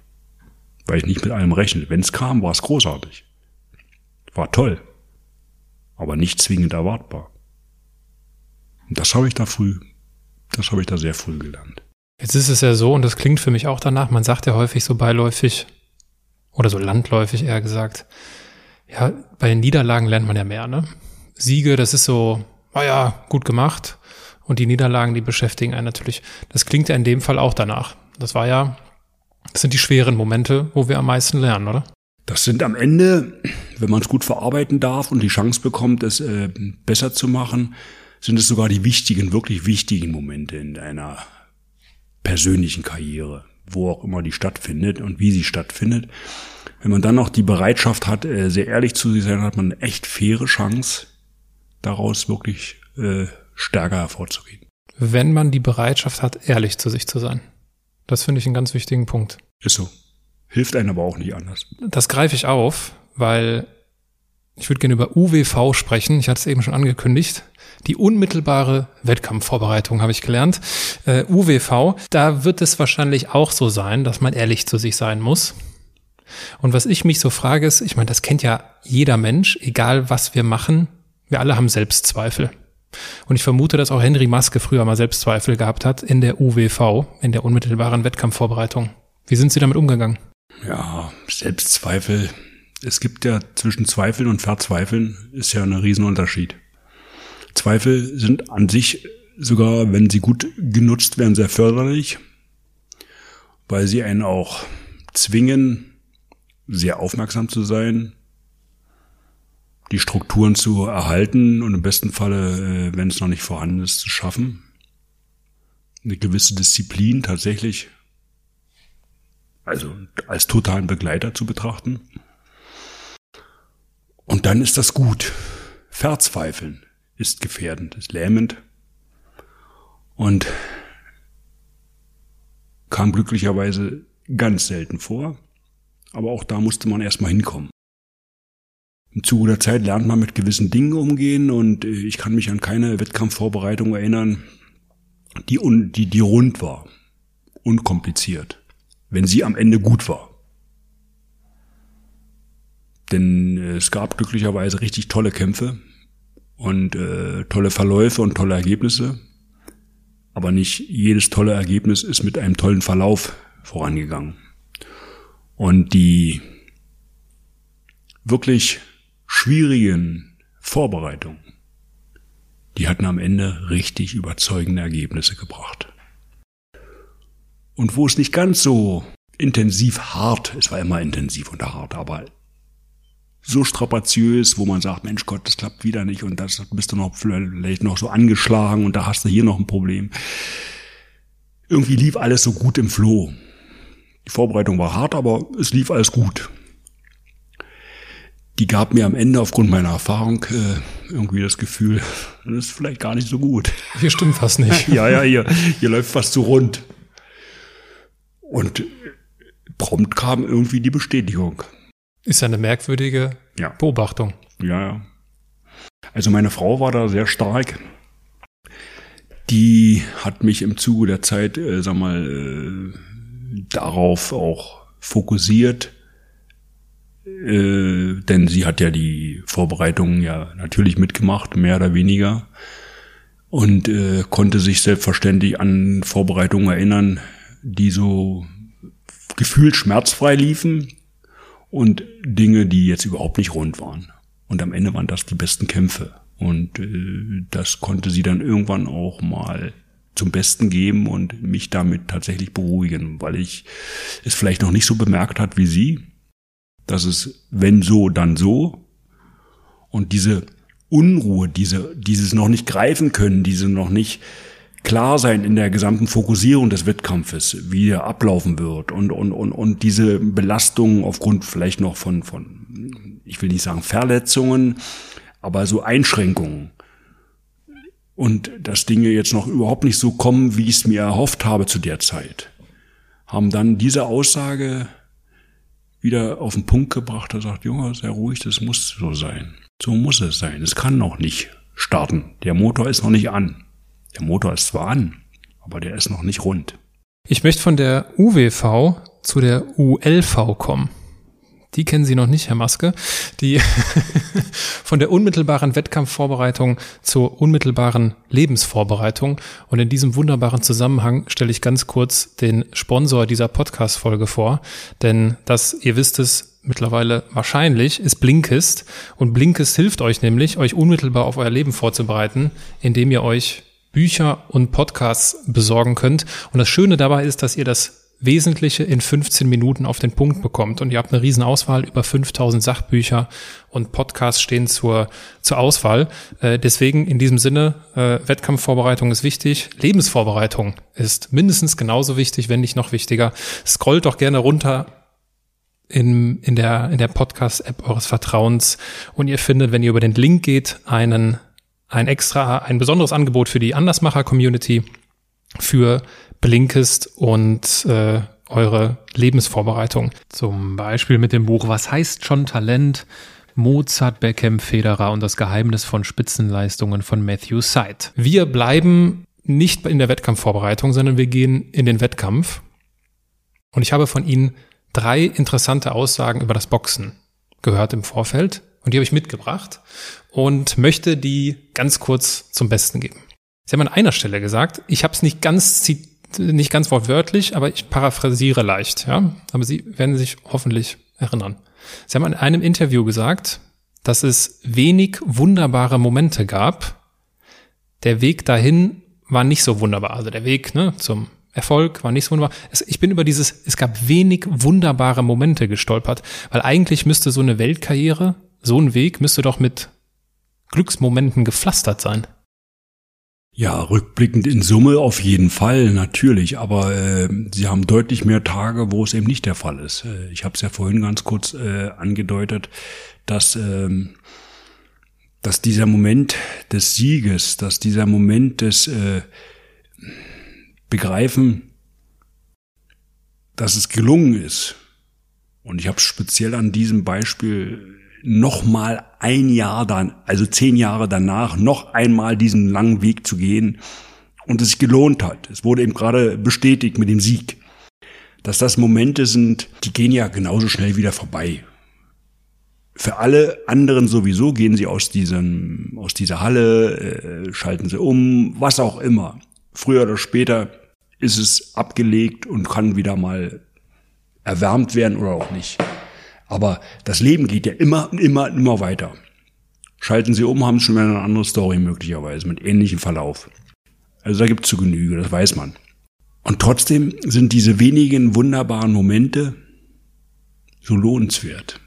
weil ich nicht mit allem rechne. Wenn es kam, war es großartig. War toll, aber nicht zwingend erwartbar. Und das habe ich da früh, das habe ich da sehr früh gelernt. Jetzt ist es ja so, und das klingt für mich auch danach, man sagt ja häufig so beiläufig, oder so landläufig eher gesagt, ja, bei den Niederlagen lernt man ja mehr, ne? Siege, das ist so, oh ja, gut gemacht. Und die Niederlagen, die beschäftigen einen natürlich. Das klingt ja in dem Fall auch danach. Das war ja, das sind die schweren Momente, wo wir am meisten lernen, oder? Das sind am Ende, wenn man es gut verarbeiten darf und die Chance bekommt, es äh, besser zu machen, sind es sogar die wichtigen, wirklich wichtigen Momente in deiner persönlichen Karriere wo auch immer die stattfindet und wie sie stattfindet. Wenn man dann noch die Bereitschaft hat, äh, sehr ehrlich zu sich sein, hat man eine echt faire Chance, daraus wirklich äh, stärker hervorzugehen. Wenn man die Bereitschaft hat, ehrlich zu sich zu sein. Das finde ich einen ganz wichtigen Punkt. Ist so. Hilft einem aber auch nicht anders. Das greife ich auf, weil ich würde gerne über UWV sprechen. Ich hatte es eben schon angekündigt. Die unmittelbare Wettkampfvorbereitung habe ich gelernt. Äh, UWV, da wird es wahrscheinlich auch so sein, dass man ehrlich zu sich sein muss. Und was ich mich so frage ist, ich meine, das kennt ja jeder Mensch, egal was wir machen, wir alle haben Selbstzweifel. Und ich vermute, dass auch Henry Maske früher mal Selbstzweifel gehabt hat in der UWV, in der unmittelbaren Wettkampfvorbereitung. Wie sind Sie damit umgegangen? Ja, Selbstzweifel es gibt ja zwischen Zweifeln und Verzweifeln ist ja ein Riesenunterschied. Zweifel sind an sich sogar, wenn sie gut genutzt werden, sehr förderlich, weil sie einen auch zwingen, sehr aufmerksam zu sein, die Strukturen zu erhalten und im besten Falle, äh, wenn es noch nicht vorhanden ist, zu schaffen. Eine gewisse Disziplin tatsächlich, also als totalen Begleiter zu betrachten. Und dann ist das gut. Verzweifeln ist gefährdend, ist lähmend. Und kam glücklicherweise ganz selten vor. Aber auch da musste man erstmal hinkommen. Im Zuge der Zeit lernt man mit gewissen Dingen umgehen und äh, ich kann mich an keine Wettkampfvorbereitung erinnern, die, un, die, die rund war, unkompliziert, wenn sie am Ende gut war. Denn äh, es gab glücklicherweise richtig tolle Kämpfe und äh, tolle Verläufe und tolle Ergebnisse. Aber nicht jedes tolle Ergebnis ist mit einem tollen Verlauf vorangegangen. Und die wirklich schwierigen Vorbereitungen, die hatten am Ende richtig überzeugende Ergebnisse gebracht. Und wo es nicht ganz so intensiv hart, es war immer intensiv und hart, aber so strapaziös, wo man sagt, Mensch Gott, das klappt wieder nicht und das bist du noch vielleicht noch so angeschlagen und da hast du hier noch ein Problem. Irgendwie lief alles so gut im Floh. Die Vorbereitung war hart, aber es lief alles gut. Die gab mir am Ende aufgrund meiner Erfahrung äh, irgendwie das Gefühl, das ist vielleicht gar nicht so gut. Hier stimmt was nicht. ja, ja, hier, hier läuft was zu rund. Und prompt kam irgendwie die Bestätigung. Ist eine merkwürdige ja. Beobachtung. Ja, ja. Also meine Frau war da sehr stark. Die hat mich im Zuge der Zeit, äh, sag mal, äh, darauf auch fokussiert, äh, denn sie hat ja die Vorbereitungen ja natürlich mitgemacht, mehr oder weniger, und äh, konnte sich selbstverständlich an Vorbereitungen erinnern, die so gefühlt schmerzfrei liefen und Dinge, die jetzt überhaupt nicht rund waren. Und am Ende waren das die besten Kämpfe. Und äh, das konnte sie dann irgendwann auch mal zum Besten geben und mich damit tatsächlich beruhigen, weil ich es vielleicht noch nicht so bemerkt hat wie sie, dass es wenn so, dann so. Und diese Unruhe, diese, dieses noch nicht greifen können, diese noch nicht klar sein in der gesamten Fokussierung des Wettkampfes, wie er ablaufen wird und, und, und, und diese Belastungen aufgrund vielleicht noch von, von, ich will nicht sagen Verletzungen, aber so Einschränkungen. Und dass Dinge jetzt noch überhaupt nicht so kommen, wie ich es mir erhofft habe zu der Zeit, haben dann diese Aussage wieder auf den Punkt gebracht. Er sagt, Junge, sehr ruhig, das muss so sein. So muss es sein. Es kann noch nicht starten. Der Motor ist noch nicht an. Der Motor ist zwar an, aber der ist noch nicht rund. Ich möchte von der UWV zu der ULV kommen. Die kennen Sie noch nicht, Herr Maske. Die von der unmittelbaren Wettkampfvorbereitung zur unmittelbaren Lebensvorbereitung. Und in diesem wunderbaren Zusammenhang stelle ich ganz kurz den Sponsor dieser Podcast-Folge vor. Denn das, ihr wisst es, mittlerweile wahrscheinlich, ist Blinkist. Und Blinkist hilft euch nämlich, euch unmittelbar auf euer Leben vorzubereiten, indem ihr euch Bücher und Podcasts besorgen könnt. Und das Schöne dabei ist, dass ihr das Wesentliche in 15 Minuten auf den Punkt bekommt. Und ihr habt eine Riesenauswahl, über 5000 Sachbücher und Podcasts stehen zur, zur Auswahl. Äh, deswegen in diesem Sinne, äh, Wettkampfvorbereitung ist wichtig, Lebensvorbereitung ist mindestens genauso wichtig, wenn nicht noch wichtiger. Scrollt doch gerne runter in, in der, in der Podcast-App eures Vertrauens und ihr findet, wenn ihr über den Link geht, einen ein extra, ein besonderes Angebot für die Andersmacher-Community, für Blinkist und äh, eure Lebensvorbereitung. Zum Beispiel mit dem Buch Was heißt schon Talent? Mozart, Beckham, Federer und das Geheimnis von Spitzenleistungen von Matthew Seid. Wir bleiben nicht in der Wettkampfvorbereitung, sondern wir gehen in den Wettkampf. Und ich habe von Ihnen drei interessante Aussagen über das Boxen gehört im Vorfeld. Und die habe ich mitgebracht und möchte die ganz kurz zum Besten geben. Sie haben an einer Stelle gesagt, ich habe es nicht ganz nicht ganz wortwörtlich, aber ich paraphrasiere leicht, ja. Aber Sie werden sich hoffentlich erinnern. Sie haben in einem Interview gesagt, dass es wenig wunderbare Momente gab. Der Weg dahin war nicht so wunderbar. Also der Weg ne, zum Erfolg war nicht so wunderbar. Ich bin über dieses, es gab wenig wunderbare Momente gestolpert, weil eigentlich müsste so eine Weltkarriere, so ein Weg müsste doch mit Glücksmomenten gepflastert sein. Ja, rückblickend in Summe auf jeden Fall, natürlich. Aber äh, sie haben deutlich mehr Tage, wo es eben nicht der Fall ist. Äh, ich habe es ja vorhin ganz kurz äh, angedeutet, dass, äh, dass dieser Moment des Sieges, dass dieser Moment des äh, Begreifen, dass es gelungen ist. Und ich habe speziell an diesem Beispiel noch mal ein Jahr dann, also zehn Jahre danach, noch einmal diesen langen Weg zu gehen und es sich gelohnt hat. Es wurde eben gerade bestätigt mit dem Sieg, dass das Momente sind, die gehen ja genauso schnell wieder vorbei. Für alle anderen sowieso gehen sie aus diesem, aus dieser Halle, äh, schalten sie um, was auch immer. Früher oder später ist es abgelegt und kann wieder mal erwärmt werden oder auch nicht. Aber das Leben geht ja immer, immer, immer weiter. Schalten Sie um, haben Sie schon wieder eine andere Story möglicherweise mit ähnlichem Verlauf. Also da gibt es zu Genüge, das weiß man. Und trotzdem sind diese wenigen wunderbaren Momente so lohnenswert.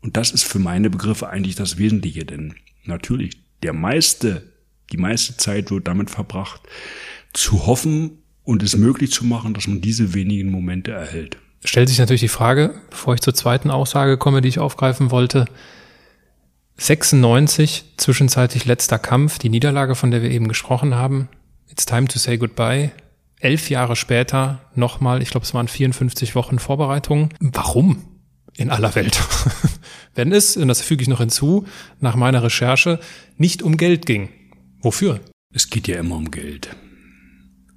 Und das ist für meine Begriffe eigentlich das Wesentliche, denn natürlich, der meiste, die meiste Zeit wird damit verbracht, zu hoffen und es möglich zu machen, dass man diese wenigen Momente erhält. Stellt sich natürlich die Frage, bevor ich zur zweiten Aussage komme, die ich aufgreifen wollte, 96, zwischenzeitlich letzter Kampf, die Niederlage, von der wir eben gesprochen haben. It's time to say goodbye. Elf Jahre später nochmal, ich glaube, es waren 54 Wochen Vorbereitung. Warum? In aller Welt. Wenn es, und das füge ich noch hinzu, nach meiner Recherche nicht um Geld ging. Wofür? Es geht ja immer um Geld.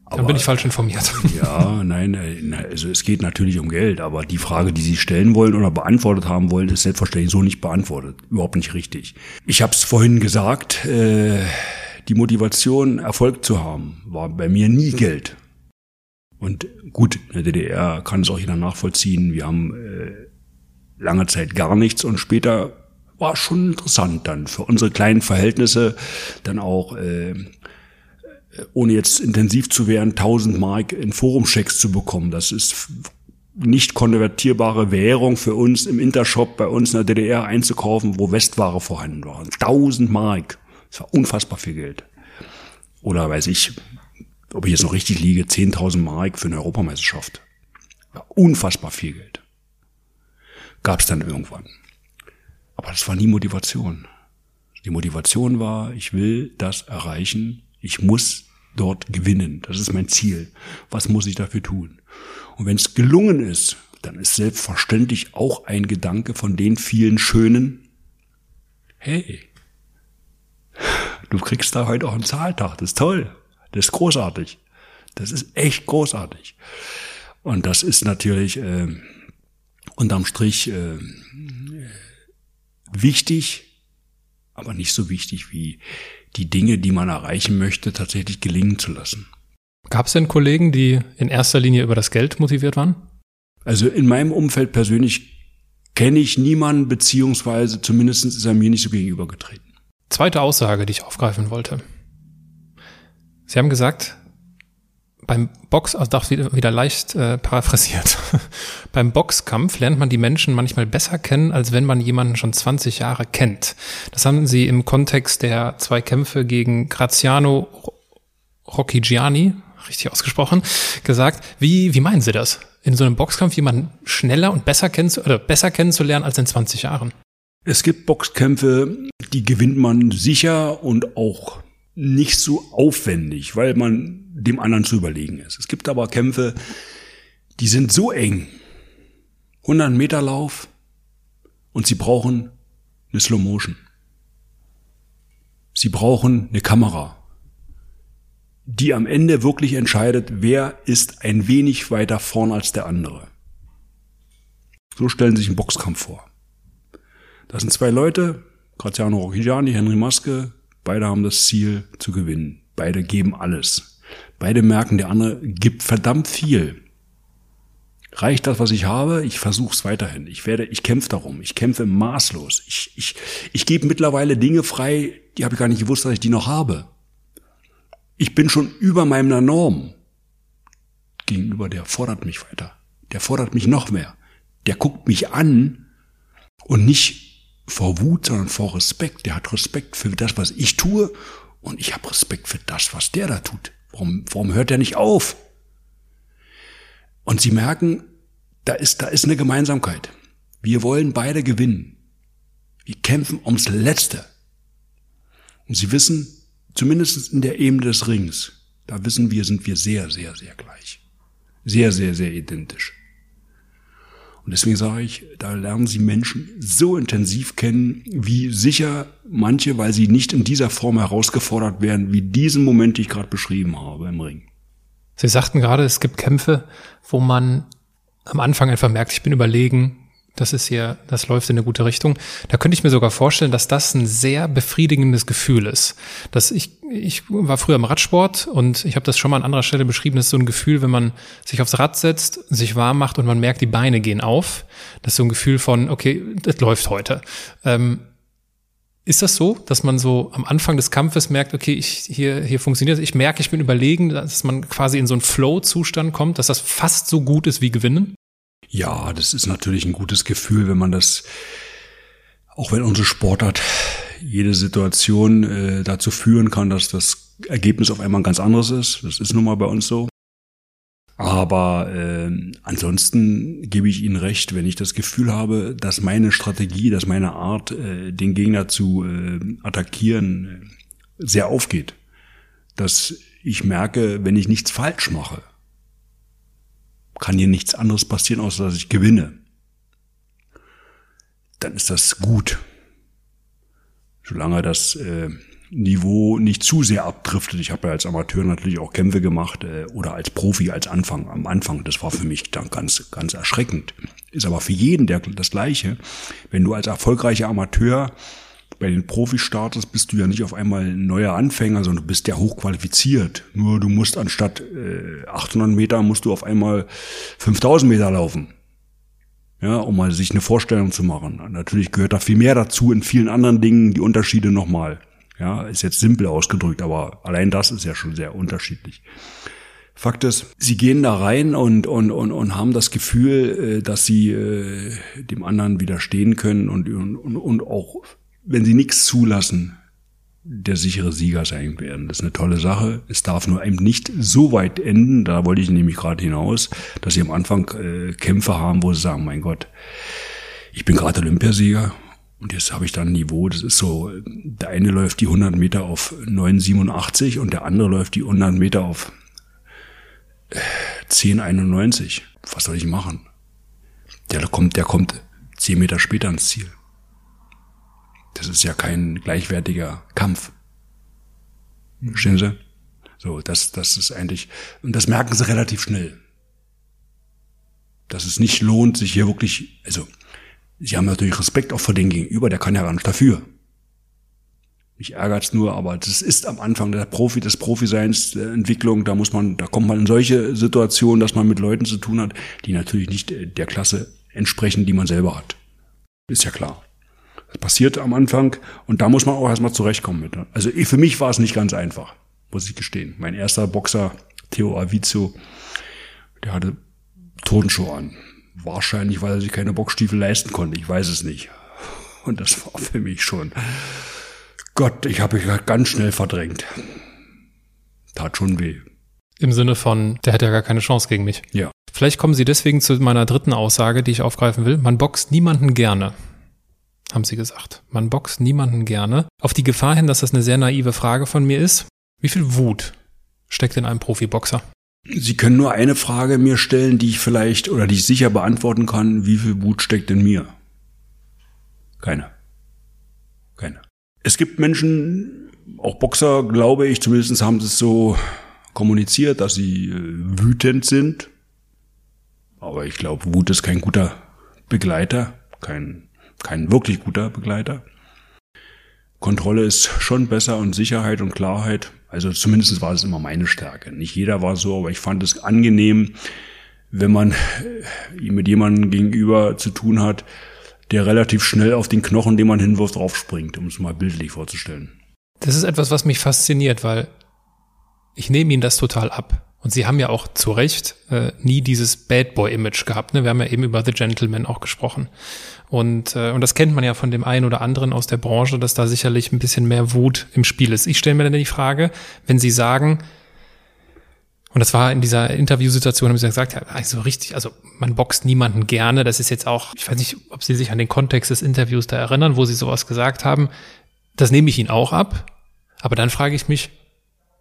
Dann bin ich falsch informiert. Ja, nein, also es geht natürlich um Geld, aber die Frage, die Sie stellen wollen oder beantwortet haben wollen, ist selbstverständlich so nicht beantwortet. Überhaupt nicht richtig. Ich habe es vorhin gesagt, äh, die Motivation, Erfolg zu haben, war bei mir nie Geld. Und gut, in der DDR kann es auch jeder nachvollziehen. Wir haben äh, lange Zeit gar nichts und später war schon interessant dann für unsere kleinen Verhältnisse dann auch äh, ohne jetzt intensiv zu werden, 1000 Mark in Forumchecks zu bekommen. Das ist nicht konvertierbare Währung für uns im Intershop bei uns in der DDR einzukaufen, wo Westware vorhanden war. 1000 Mark. Das war unfassbar viel Geld. Oder weiß ich, ob ich jetzt noch richtig liege, 10.000 Mark für eine Europameisterschaft. War unfassbar viel Geld. Gab es dann irgendwann. Aber das war nie Motivation. Die Motivation war, ich will das erreichen, ich muss dort gewinnen. Das ist mein Ziel. Was muss ich dafür tun? Und wenn es gelungen ist, dann ist selbstverständlich auch ein Gedanke von den vielen schönen, hey, du kriegst da heute auch einen Zahltag, das ist toll, das ist großartig, das ist echt großartig. Und das ist natürlich äh, unterm Strich äh, wichtig, aber nicht so wichtig wie die Dinge, die man erreichen möchte, tatsächlich gelingen zu lassen. Gab es denn Kollegen, die in erster Linie über das Geld motiviert waren? Also in meinem Umfeld persönlich kenne ich niemanden, beziehungsweise zumindest ist er mir nicht so gegenübergetreten. Zweite Aussage, die ich aufgreifen wollte. Sie haben gesagt, beim Box, also doch wieder, leicht äh, paraphrasiert. beim Boxkampf lernt man die Menschen manchmal besser kennen, als wenn man jemanden schon 20 Jahre kennt. Das haben sie im Kontext der zwei Kämpfe gegen Graziano Rocchigiani, richtig ausgesprochen, gesagt. Wie, wie meinen Sie das? In so einem Boxkampf jemanden schneller und besser, kennenzu oder besser kennenzulernen als in 20 Jahren? Es gibt Boxkämpfe, die gewinnt man sicher und auch nicht so aufwendig, weil man dem anderen zu überlegen ist. Es gibt aber Kämpfe, die sind so eng. 100 Meter Lauf und sie brauchen eine Slow Motion. Sie brauchen eine Kamera, die am Ende wirklich entscheidet, wer ist ein wenig weiter vorn als der andere. So stellen Sie sich einen Boxkampf vor. Das sind zwei Leute, Graziano Rocchigiani, Henry Maske, beide haben das Ziel zu gewinnen. Beide geben alles. Beide merken, der andere gibt verdammt viel. Reicht das, was ich habe? Ich versuche es weiterhin. Ich werde, ich kämpfe darum. Ich kämpfe maßlos. Ich, ich, ich gebe mittlerweile Dinge frei, die habe ich gar nicht gewusst, dass ich die noch habe. Ich bin schon über meiner Norm gegenüber. Der fordert mich weiter. Der fordert mich noch mehr. Der guckt mich an und nicht vor Wut, sondern vor Respekt. Der hat Respekt für das, was ich tue und ich habe Respekt für das, was der da tut. Warum, warum hört er nicht auf? Und sie merken, da ist, da ist eine Gemeinsamkeit. Wir wollen beide gewinnen. Wir kämpfen ums Letzte. Und sie wissen, zumindest in der Ebene des Rings, da wissen wir, sind wir sehr, sehr, sehr gleich. Sehr, sehr, sehr identisch. Und deswegen sage ich, da lernen Sie Menschen so intensiv kennen, wie sicher manche, weil sie nicht in dieser Form herausgefordert werden, wie diesen Moment, den ich gerade beschrieben habe im Ring. Sie sagten gerade, es gibt Kämpfe, wo man am Anfang einfach merkt, ich bin überlegen, das ist hier, das läuft in eine gute Richtung. Da könnte ich mir sogar vorstellen, dass das ein sehr befriedigendes Gefühl ist. Dass ich, ich war früher im Radsport und ich habe das schon mal an anderer Stelle beschrieben, das ist so ein Gefühl, wenn man sich aufs Rad setzt, sich warm macht und man merkt, die Beine gehen auf. Das ist so ein Gefühl von, okay, das läuft heute. Ähm, Ist das so, dass man so am Anfang des Kampfes merkt, okay, ich, hier, hier funktioniert es, ich merke, ich bin überlegen, dass man quasi in so einen Flow-Zustand kommt, dass das fast so gut ist wie gewinnen? Ja, das ist natürlich ein gutes Gefühl, wenn man das, auch wenn unsere Sportart jede Situation äh, dazu führen kann, dass das Ergebnis auf einmal ein ganz anderes ist. Das ist nun mal bei uns so. Aber äh, ansonsten gebe ich Ihnen recht, wenn ich das Gefühl habe, dass meine Strategie, dass meine Art, äh, den Gegner zu äh, attackieren, äh, sehr aufgeht. Dass ich merke, wenn ich nichts falsch mache, kann hier nichts anderes passieren, außer dass ich gewinne. Dann ist das gut. Solange das äh, Niveau nicht zu sehr abdriftet. Ich habe ja als Amateur natürlich auch Kämpfe gemacht äh, oder als Profi als Anfang. Am Anfang, das war für mich dann ganz, ganz erschreckend. Ist aber für jeden der, das Gleiche. Wenn du als erfolgreicher Amateur bei den Profis startest, bist du ja nicht auf einmal ein neuer Anfänger, sondern du bist ja hochqualifiziert. Nur du musst anstatt äh, 800 Meter musst du auf einmal 5000 Meter laufen. Ja, um mal sich eine Vorstellung zu machen. Natürlich gehört da viel mehr dazu in vielen anderen Dingen, die Unterschiede nochmal. Ja, ist jetzt simpel ausgedrückt, aber allein das ist ja schon sehr unterschiedlich. Fakt ist, sie gehen da rein und, und, und, und haben das Gefühl, äh, dass sie äh, dem anderen widerstehen können und, und, und auch, wenn sie nichts zulassen, der sichere Sieger sein werden. Das ist eine tolle Sache. Es darf nur eben nicht so weit enden, da wollte ich nämlich gerade hinaus, dass sie am Anfang äh, Kämpfe haben, wo sie sagen, mein Gott, ich bin gerade Olympiasieger und jetzt habe ich dann ein Niveau, das ist so, der eine läuft die 100 Meter auf 9,87 und der andere läuft die 100 Meter auf 10,91. Was soll ich machen? Der kommt, der kommt 10 Meter später ins Ziel. Das ist ja kein gleichwertiger Kampf. Verstehen Sie? So, das, das ist eigentlich, und das merken sie relativ schnell. Dass es nicht lohnt, sich hier wirklich, also, Sie haben natürlich Respekt auch vor den Gegenüber, der kann ja gar nicht dafür. Mich ärgert's nur, aber das ist am Anfang der Profi, des Profiseins, der Entwicklung, da muss man, da kommt man in solche Situationen, dass man mit Leuten zu tun hat, die natürlich nicht der Klasse entsprechen, die man selber hat. Ist ja klar. Passiert am Anfang und da muss man auch erstmal zurechtkommen mit. Also für mich war es nicht ganz einfach, muss ich gestehen. Mein erster Boxer, Theo Avizio, der hatte Totenschuhe an. Wahrscheinlich, weil er sich keine Boxstiefel leisten konnte. Ich weiß es nicht. Und das war für mich schon. Gott, ich habe mich ganz schnell verdrängt. Tat schon weh. Im Sinne von, der hätte ja gar keine Chance gegen mich. Ja. Vielleicht kommen Sie deswegen zu meiner dritten Aussage, die ich aufgreifen will. Man boxt niemanden gerne, haben Sie gesagt. Man boxt niemanden gerne. Auf die Gefahr hin, dass das eine sehr naive Frage von mir ist. Wie viel Wut steckt in einem Profiboxer? Sie können nur eine Frage mir stellen, die ich vielleicht oder die ich sicher beantworten kann. Wie viel Wut steckt in mir? Keine. Keine. Es gibt Menschen, auch Boxer, glaube ich, zumindest haben sie es so kommuniziert, dass sie äh, wütend sind. Aber ich glaube, Wut ist kein guter Begleiter, kein, kein wirklich guter Begleiter. Kontrolle ist schon besser und Sicherheit und Klarheit. Also zumindest war es immer meine Stärke. Nicht jeder war so, aber ich fand es angenehm, wenn man äh, mit jemandem gegenüber zu tun hat, der relativ schnell auf den Knochen, den man hinwirft, draufspringt, um es mal bildlich vorzustellen. Das ist etwas, was mich fasziniert, weil ich nehme Ihnen das total ab. Und Sie haben ja auch zu Recht äh, nie dieses Bad Boy-Image gehabt. Ne? Wir haben ja eben über The Gentleman auch gesprochen. Und, äh, und das kennt man ja von dem einen oder anderen aus der Branche, dass da sicherlich ein bisschen mehr Wut im Spiel ist. Ich stelle mir dann die Frage, wenn Sie sagen, und das war in dieser Interviewsituation, haben sie gesagt, ja, also richtig, also man boxt niemanden gerne. Das ist jetzt auch, ich weiß nicht, ob Sie sich an den Kontext des Interviews da erinnern, wo Sie sowas gesagt haben. Das nehme ich Ihnen auch ab. Aber dann frage ich mich,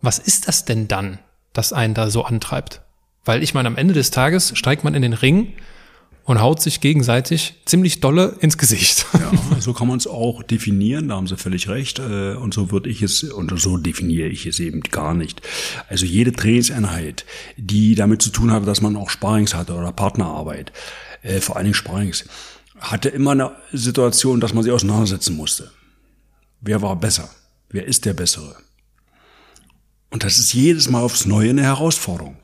was ist das denn dann, das einen da so antreibt? Weil ich meine, am Ende des Tages steigt man in den Ring und haut sich gegenseitig ziemlich dolle ins Gesicht. Ja, so kann man es auch definieren, da haben Sie völlig recht. Äh, und so würde ich es, und so definiere ich es eben gar nicht. Also jede Trainingseinheit, die damit zu tun hat, dass man auch Sparings hatte oder Partnerarbeit, äh, vor allen Dingen Sparings, hatte immer eine Situation, dass man sich auseinandersetzen musste. Wer war besser? Wer ist der Bessere? Und das ist jedes Mal aufs Neue eine Herausforderung.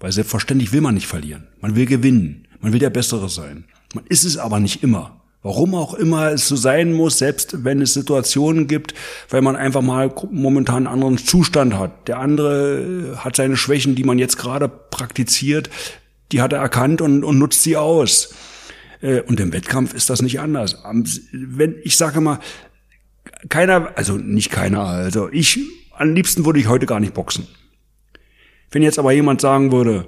Weil selbstverständlich will man nicht verlieren. Man will gewinnen. Man will der Bessere sein. Man ist es aber nicht immer. Warum auch immer es so sein muss, selbst wenn es Situationen gibt, weil man einfach mal momentan einen anderen Zustand hat. Der andere hat seine Schwächen, die man jetzt gerade praktiziert, die hat er erkannt und, und nutzt sie aus. Äh, und im Wettkampf ist das nicht anders. Wenn ich sage mal, keiner, also nicht keiner, also ich, am liebsten würde ich heute gar nicht boxen. Wenn jetzt aber jemand sagen würde,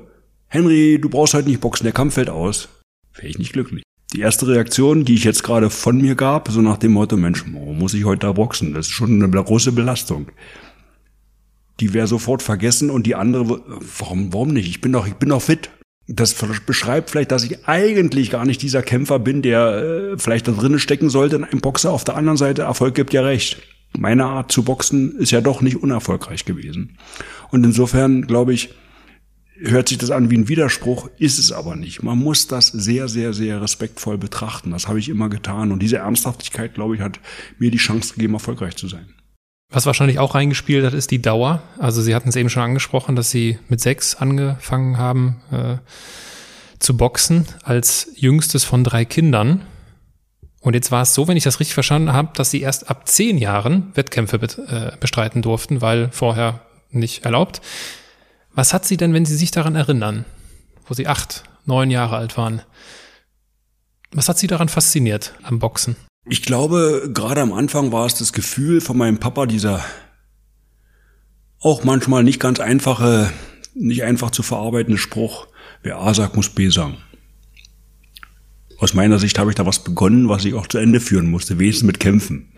Henry, du brauchst heute nicht boxen, der Kampf fällt aus, wäre ich nicht glücklich. Die erste Reaktion, die ich jetzt gerade von mir gab, so nach dem Motto, Mensch, warum muss ich heute da boxen? Das ist schon eine große Belastung. Die wäre sofort vergessen und die andere, warum, warum nicht? Ich bin doch, ich bin doch fit. Das beschreibt vielleicht, dass ich eigentlich gar nicht dieser Kämpfer bin, der äh, vielleicht da drinnen stecken sollte in einem Boxer. Auf der anderen Seite, Erfolg gibt ja recht. Meine Art zu boxen ist ja doch nicht unerfolgreich gewesen. Und insofern, glaube ich, hört sich das an wie ein Widerspruch, ist es aber nicht. Man muss das sehr, sehr, sehr respektvoll betrachten. Das habe ich immer getan. Und diese Ernsthaftigkeit, glaube ich, hat mir die Chance gegeben, erfolgreich zu sein. Was wahrscheinlich auch reingespielt hat, ist die Dauer. Also Sie hatten es eben schon angesprochen, dass Sie mit sechs angefangen haben äh, zu boxen, als jüngstes von drei Kindern. Und jetzt war es so, wenn ich das richtig verstanden habe, dass Sie erst ab zehn Jahren Wettkämpfe äh, bestreiten durften, weil vorher nicht erlaubt. Was hat sie denn, wenn Sie sich daran erinnern, wo Sie acht, neun Jahre alt waren? Was hat Sie daran fasziniert am Boxen? Ich glaube, gerade am Anfang war es das Gefühl von meinem Papa, dieser auch manchmal nicht ganz einfache, nicht einfach zu verarbeitende Spruch, wer A sagt, muss B sagen. Aus meiner Sicht habe ich da was begonnen, was ich auch zu Ende führen musste, wenigstens mit Kämpfen.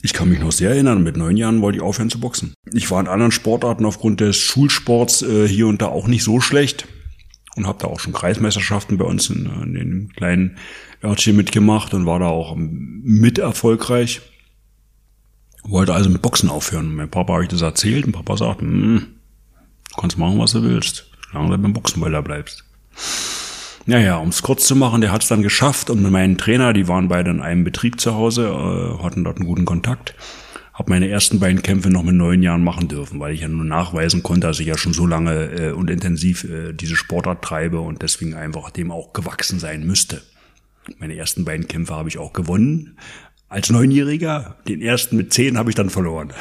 Ich kann mich noch sehr erinnern, mit neun Jahren wollte ich aufhören zu boxen. Ich war in anderen Sportarten aufgrund des Schulsports äh, hier und da auch nicht so schlecht und habe da auch schon Kreismeisterschaften bei uns in, in den kleinen Örtchen mitgemacht und war da auch mit erfolgreich. Wollte also mit Boxen aufhören. Mein Papa habe ich das erzählt und Papa sagt, hm, du kannst machen, was du willst, solange du beim Boxen weiter bleibst. Naja, um es kurz zu machen, der hat es dann geschafft und mit meinen Trainer, die waren beide in einem Betrieb zu Hause, äh, hatten dort einen guten Kontakt. Hab meine ersten beiden Kämpfe noch mit neun Jahren machen dürfen, weil ich ja nur nachweisen konnte, dass ich ja schon so lange äh, und intensiv äh, diese Sportart treibe und deswegen einfach dem auch gewachsen sein müsste. Meine ersten beiden Kämpfe habe ich auch gewonnen, als Neunjähriger, den ersten mit zehn habe ich dann verloren.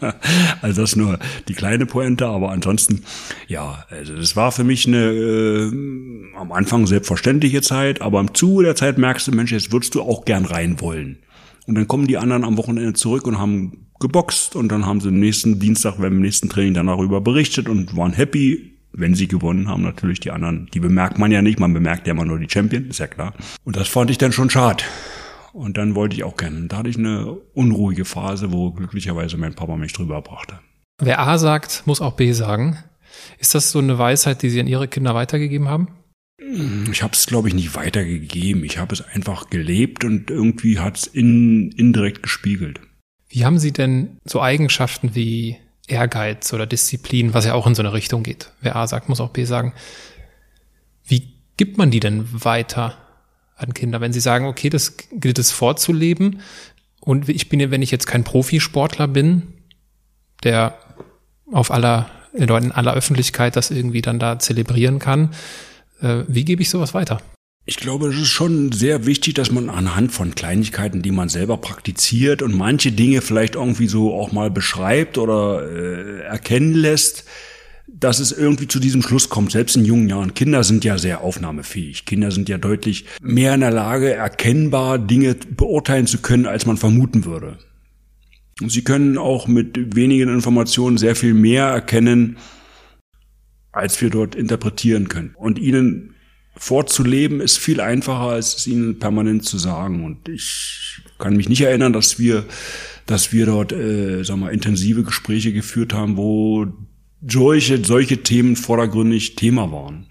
also das nur die kleine Pointe, aber ansonsten, ja, also das war für mich eine äh, am Anfang selbstverständliche Zeit, aber im Zuge der Zeit merkst du, Mensch, jetzt würdest du auch gern rein wollen. Und dann kommen die anderen am Wochenende zurück und haben geboxt und dann haben sie am nächsten Dienstag beim nächsten Training dann darüber berichtet und waren happy, wenn sie gewonnen haben, natürlich die anderen, die bemerkt man ja nicht, man bemerkt ja immer nur die Champion, ist ja klar. Und das fand ich dann schon schade. Und dann wollte ich auch gerne. Da hatte ich eine unruhige Phase, wo glücklicherweise mein Papa mich drüber brachte. Wer A sagt, muss auch B sagen. Ist das so eine Weisheit, die Sie an Ihre Kinder weitergegeben haben? Ich habe es, glaube ich, nicht weitergegeben. Ich habe es einfach gelebt und irgendwie hat es in, indirekt gespiegelt. Wie haben Sie denn so Eigenschaften wie Ehrgeiz oder Disziplin, was ja auch in so eine Richtung geht? Wer A sagt, muss auch B sagen. Wie gibt man die denn weiter? An Kinder. Wenn sie sagen, okay, das gilt es vorzuleben und ich bin, wenn ich jetzt kein Profisportler bin, der auf aller, in aller Öffentlichkeit das irgendwie dann da zelebrieren kann, äh, wie gebe ich sowas weiter? Ich glaube, es ist schon sehr wichtig, dass man anhand von Kleinigkeiten, die man selber praktiziert und manche Dinge vielleicht irgendwie so auch mal beschreibt oder äh, erkennen lässt, dass es irgendwie zu diesem Schluss kommt, selbst in jungen Jahren. Kinder sind ja sehr aufnahmefähig. Kinder sind ja deutlich mehr in der Lage, erkennbar Dinge beurteilen zu können, als man vermuten würde. Und sie können auch mit wenigen Informationen sehr viel mehr erkennen, als wir dort interpretieren können. Und ihnen vorzuleben ist viel einfacher, als es ihnen permanent zu sagen. Und ich kann mich nicht erinnern, dass wir, dass wir dort, äh, sag mal, intensive Gespräche geführt haben, wo solche, solche Themen vordergründig Thema waren.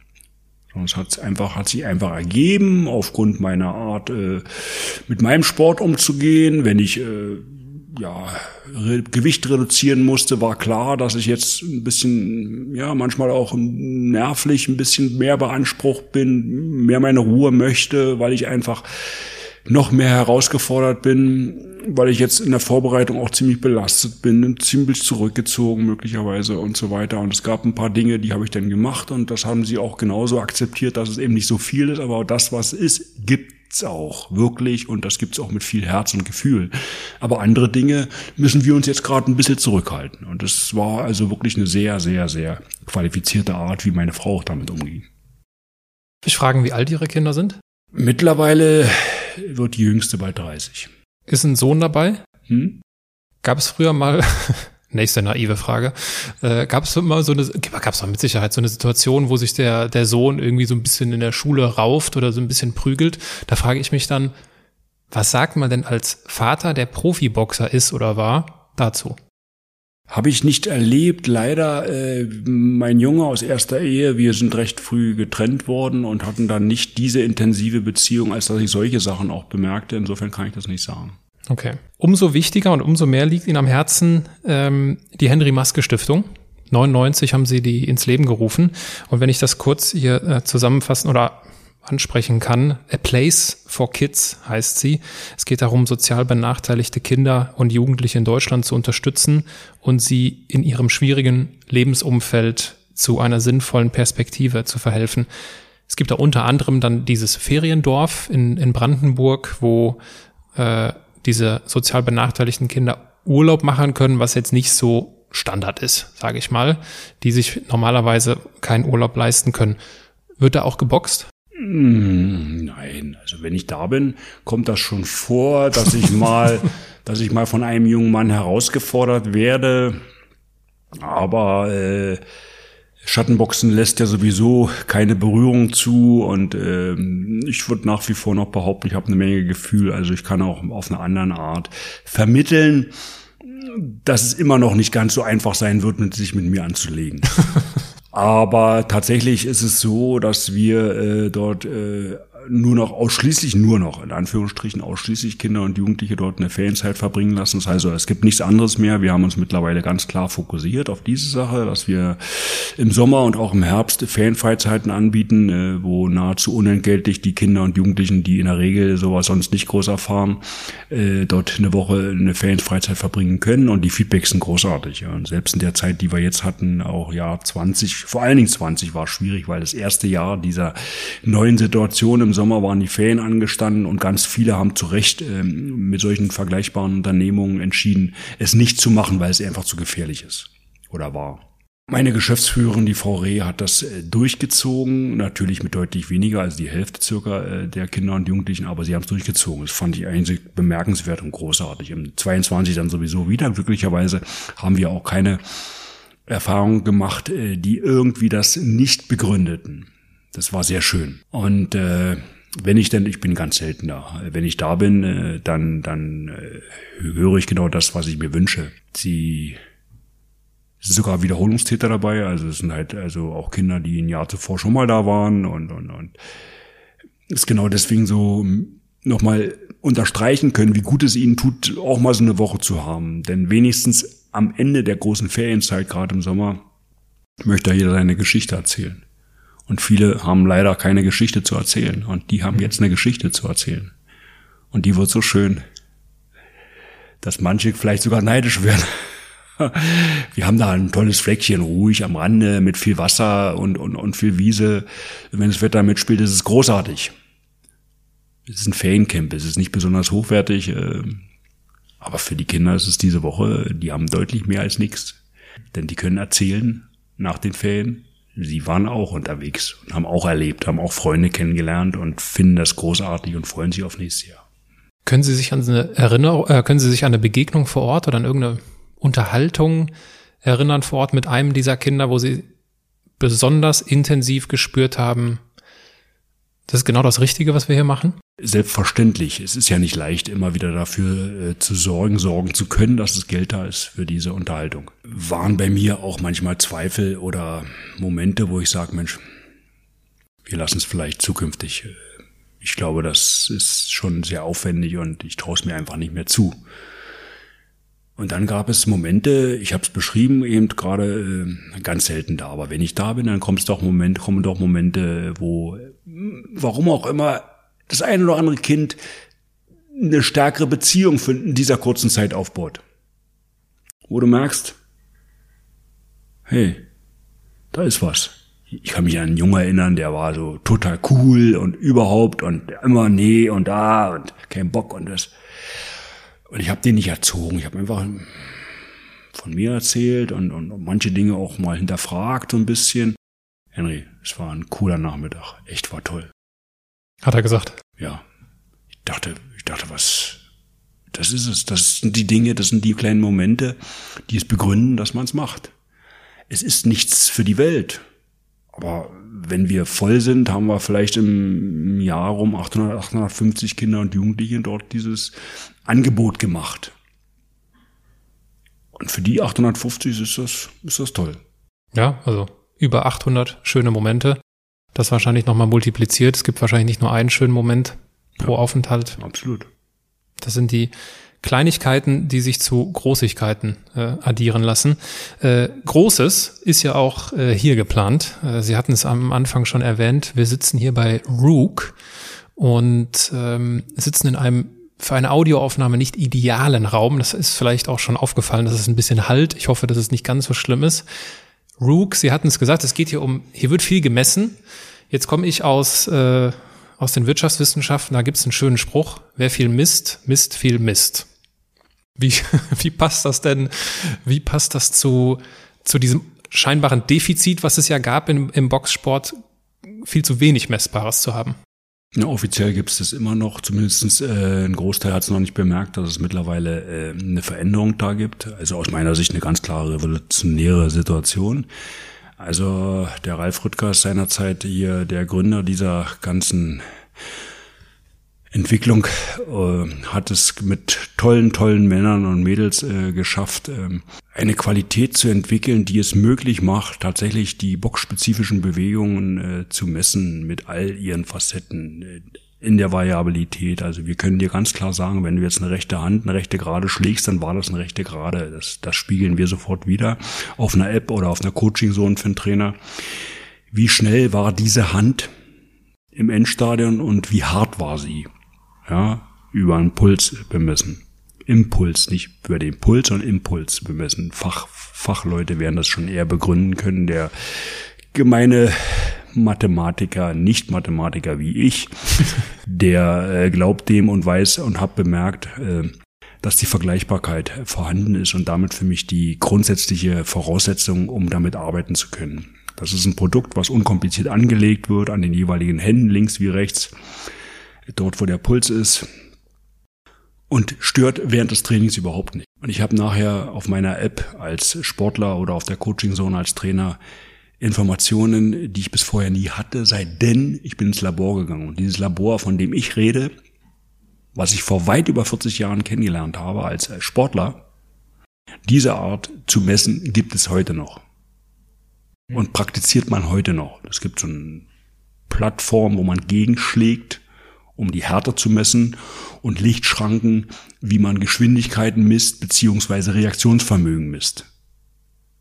Es hat einfach, hat sich einfach ergeben, aufgrund meiner Art, äh, mit meinem Sport umzugehen. Wenn ich äh, ja, Re Gewicht reduzieren musste, war klar, dass ich jetzt ein bisschen, ja, manchmal auch nervlich ein bisschen mehr beansprucht bin, mehr meine Ruhe möchte, weil ich einfach noch mehr herausgefordert bin, weil ich jetzt in der Vorbereitung auch ziemlich belastet bin und ziemlich zurückgezogen möglicherweise und so weiter. Und es gab ein paar Dinge, die habe ich dann gemacht und das haben sie auch genauso akzeptiert, dass es eben nicht so viel ist, aber das, was es ist, gibt's auch wirklich und das gibt's auch mit viel Herz und Gefühl. Aber andere Dinge müssen wir uns jetzt gerade ein bisschen zurückhalten. Und das war also wirklich eine sehr, sehr, sehr qualifizierte Art, wie meine Frau auch damit umging. Ich frage, wie alt Ihre Kinder sind? Mittlerweile wird die jüngste bald 30. Ist ein Sohn dabei? Hm? Gab es früher mal, nächste naive Frage, äh, gab es mal so eine, gab es mit Sicherheit so eine Situation, wo sich der, der Sohn irgendwie so ein bisschen in der Schule rauft oder so ein bisschen prügelt? Da frage ich mich dann, was sagt man denn als Vater, der Profiboxer ist oder war, dazu? Habe ich nicht erlebt, leider. Äh, mein Junge aus erster Ehe, wir sind recht früh getrennt worden und hatten dann nicht diese intensive Beziehung, als dass ich solche Sachen auch bemerkte. Insofern kann ich das nicht sagen. Okay. Umso wichtiger und umso mehr liegt Ihnen am Herzen ähm, die Henry Maske Stiftung. 99 haben Sie die ins Leben gerufen. Und wenn ich das kurz hier äh, zusammenfassen oder ansprechen kann. A Place for Kids heißt sie. Es geht darum, sozial benachteiligte Kinder und Jugendliche in Deutschland zu unterstützen und sie in ihrem schwierigen Lebensumfeld zu einer sinnvollen Perspektive zu verhelfen. Es gibt da unter anderem dann dieses Feriendorf in, in Brandenburg, wo äh, diese sozial benachteiligten Kinder Urlaub machen können, was jetzt nicht so Standard ist, sage ich mal, die sich normalerweise keinen Urlaub leisten können. Wird da auch geboxt? Hm, nein, also wenn ich da bin, kommt das schon vor, dass ich mal, dass ich mal von einem jungen Mann herausgefordert werde. Aber äh, Schattenboxen lässt ja sowieso keine Berührung zu und äh, ich würde nach wie vor noch behaupten, ich habe eine Menge Gefühl. Also ich kann auch auf eine andere Art vermitteln, dass es immer noch nicht ganz so einfach sein wird, sich mit mir anzulegen. Aber tatsächlich ist es so, dass wir äh, dort äh, nur noch ausschließlich, nur noch, in Anführungsstrichen ausschließlich Kinder und Jugendliche dort eine Ferienzeit verbringen lassen. Das heißt, also, es gibt nichts anderes mehr. Wir haben uns mittlerweile ganz klar fokussiert auf diese Sache, dass wir im Sommer und auch im Herbst Ferienfreizeiten anbieten, äh, wo nahezu unentgeltlich die Kinder und Jugendlichen, die in der Regel sowas sonst nicht groß erfahren, äh, dort eine Woche eine Ferienfreizeit verbringen können. Und die Feedbacks sind großartig. Und selbst in der Zeit, die wir jetzt hatten, auch Jahr 20, vor allen Dingen 20 war schwierig, weil das erste Jahr dieser neuen Situation im Sommer waren die Ferien angestanden und ganz viele haben zu Recht ähm, mit solchen vergleichbaren Unternehmungen entschieden, es nicht zu machen, weil es einfach zu gefährlich ist oder war. Meine Geschäftsführerin, die Frau Reh, hat das äh, durchgezogen, natürlich mit deutlich weniger, als die Hälfte circa äh, der Kinder und Jugendlichen, aber sie haben es durchgezogen. Das fand ich eigentlich bemerkenswert und großartig. Im 22 dann sowieso wieder. Glücklicherweise haben wir auch keine Erfahrungen gemacht, äh, die irgendwie das nicht begründeten. Das war sehr schön. Und äh, wenn ich denn, ich bin ganz selten da. Wenn ich da bin, äh, dann, dann äh, höre ich genau das, was ich mir wünsche. Sie sind sogar Wiederholungstäter dabei, also es sind halt also auch Kinder, die ein Jahr zuvor schon mal da waren und und und ist genau deswegen so nochmal unterstreichen können, wie gut es ihnen tut, auch mal so eine Woche zu haben. Denn wenigstens am Ende der großen Ferienzeit, gerade im Sommer, möchte jeder seine Geschichte erzählen. Und viele haben leider keine Geschichte zu erzählen. Und die haben jetzt eine Geschichte zu erzählen. Und die wird so schön, dass manche vielleicht sogar neidisch werden. Wir haben da ein tolles Fleckchen, ruhig am Rande, mit viel Wasser und, und, und viel Wiese. Wenn das Wetter mitspielt, ist es großartig. Es ist ein Feriencamp, es ist nicht besonders hochwertig, äh, aber für die Kinder ist es diese Woche, die haben deutlich mehr als nichts. Denn die können erzählen nach den Ferien, sie waren auch unterwegs und haben auch erlebt, haben auch Freunde kennengelernt und finden das großartig und freuen sich auf nächstes Jahr. Können Sie sich an eine Erinnerung, äh, können Sie sich an eine Begegnung vor Ort oder an irgendeine Unterhaltung erinnern vor Ort mit einem dieser Kinder, wo Sie besonders intensiv gespürt haben, das ist genau das Richtige, was wir hier machen? Selbstverständlich. Es ist ja nicht leicht, immer wieder dafür äh, zu sorgen, sorgen zu können, dass das Geld da ist für diese Unterhaltung. Waren bei mir auch manchmal Zweifel oder Momente, wo ich sage, Mensch, wir lassen es vielleicht zukünftig. Ich glaube, das ist schon sehr aufwendig und ich traue es mir einfach nicht mehr zu. Und dann gab es Momente, ich habe es beschrieben, eben gerade äh, ganz selten da, aber wenn ich da bin, dann kommt es doch Momente, kommen doch Momente, wo, warum auch immer, das eine oder andere Kind eine stärkere Beziehung in dieser kurzen Zeit aufbaut. Wo du merkst, hey, da ist was. Ich kann mich an einen Jungen erinnern, der war so total cool und überhaupt und immer nee und da und kein Bock und das. Und ich habe den nicht erzogen. Ich habe einfach von mir erzählt und, und manche Dinge auch mal hinterfragt so ein bisschen. Henry, es war ein cooler Nachmittag. Echt war toll. Hat er gesagt? Ja. Ich dachte, ich dachte, was, das ist es. Das sind die Dinge, das sind die kleinen Momente, die es begründen, dass man es macht. Es ist nichts für die Welt. Aber wenn wir voll sind, haben wir vielleicht im Jahr rum 800, 850 Kinder und Jugendliche dort dieses Angebot gemacht. Und für die 850 ist das, ist das toll. Ja, also über 800 schöne Momente. Das wahrscheinlich nochmal multipliziert. Es gibt wahrscheinlich nicht nur einen schönen Moment pro ja, Aufenthalt. Absolut. Das sind die Kleinigkeiten, die sich zu Großigkeiten äh, addieren lassen. Äh, Großes ist ja auch äh, hier geplant. Äh, Sie hatten es am Anfang schon erwähnt. Wir sitzen hier bei Rook und ähm, sitzen in einem für eine Audioaufnahme nicht idealen Raum. Das ist vielleicht auch schon aufgefallen, dass es ein bisschen halt. Ich hoffe, dass es nicht ganz so schlimm ist. Rook, Sie hatten es gesagt, es geht hier um, hier wird viel gemessen. Jetzt komme ich aus, äh, aus den Wirtschaftswissenschaften, da gibt es einen schönen Spruch, wer viel misst, misst viel Mist. Wie, wie passt das denn, wie passt das zu, zu diesem scheinbaren Defizit, was es ja gab im, im Boxsport, viel zu wenig Messbares zu haben? Ja, offiziell gibt es das immer noch, zumindest äh, ein Großteil hat es noch nicht bemerkt, dass es mittlerweile äh, eine Veränderung da gibt. Also aus meiner Sicht eine ganz klare revolutionäre Situation. Also der Ralf Rüttger ist seinerzeit hier der Gründer dieser ganzen Entwicklung äh, hat es mit tollen, tollen Männern und Mädels äh, geschafft, äh, eine Qualität zu entwickeln, die es möglich macht, tatsächlich die boxspezifischen Bewegungen äh, zu messen mit all ihren Facetten äh, in der Variabilität. Also wir können dir ganz klar sagen, wenn du jetzt eine rechte Hand, eine rechte Gerade schlägst, dann war das eine rechte Gerade. Das, das spiegeln wir sofort wieder auf einer App oder auf einer Coaching-Zone für einen Trainer. Wie schnell war diese Hand im Endstadion und wie hart war sie? Ja, über einen Puls bemessen. Impuls, nicht über den Puls, sondern Impuls bemessen. Fach, Fachleute werden das schon eher begründen können. Der gemeine Mathematiker, nicht Mathematiker wie ich, der äh, glaubt dem und weiß und hat bemerkt, äh, dass die Vergleichbarkeit vorhanden ist und damit für mich die grundsätzliche Voraussetzung, um damit arbeiten zu können. Das ist ein Produkt, was unkompliziert angelegt wird an den jeweiligen Händen, links wie rechts dort wo der Puls ist und stört während des Trainings überhaupt nicht. Und ich habe nachher auf meiner App als Sportler oder auf der Coaching Zone als Trainer Informationen, die ich bis vorher nie hatte, sei denn ich bin ins Labor gegangen. Und dieses Labor, von dem ich rede, was ich vor weit über 40 Jahren kennengelernt habe als Sportler, diese Art zu messen gibt es heute noch. Und praktiziert man heute noch. Es gibt so eine Plattform, wo man gegenschlägt um die Härte zu messen und Lichtschranken, wie man Geschwindigkeiten misst beziehungsweise Reaktionsvermögen misst.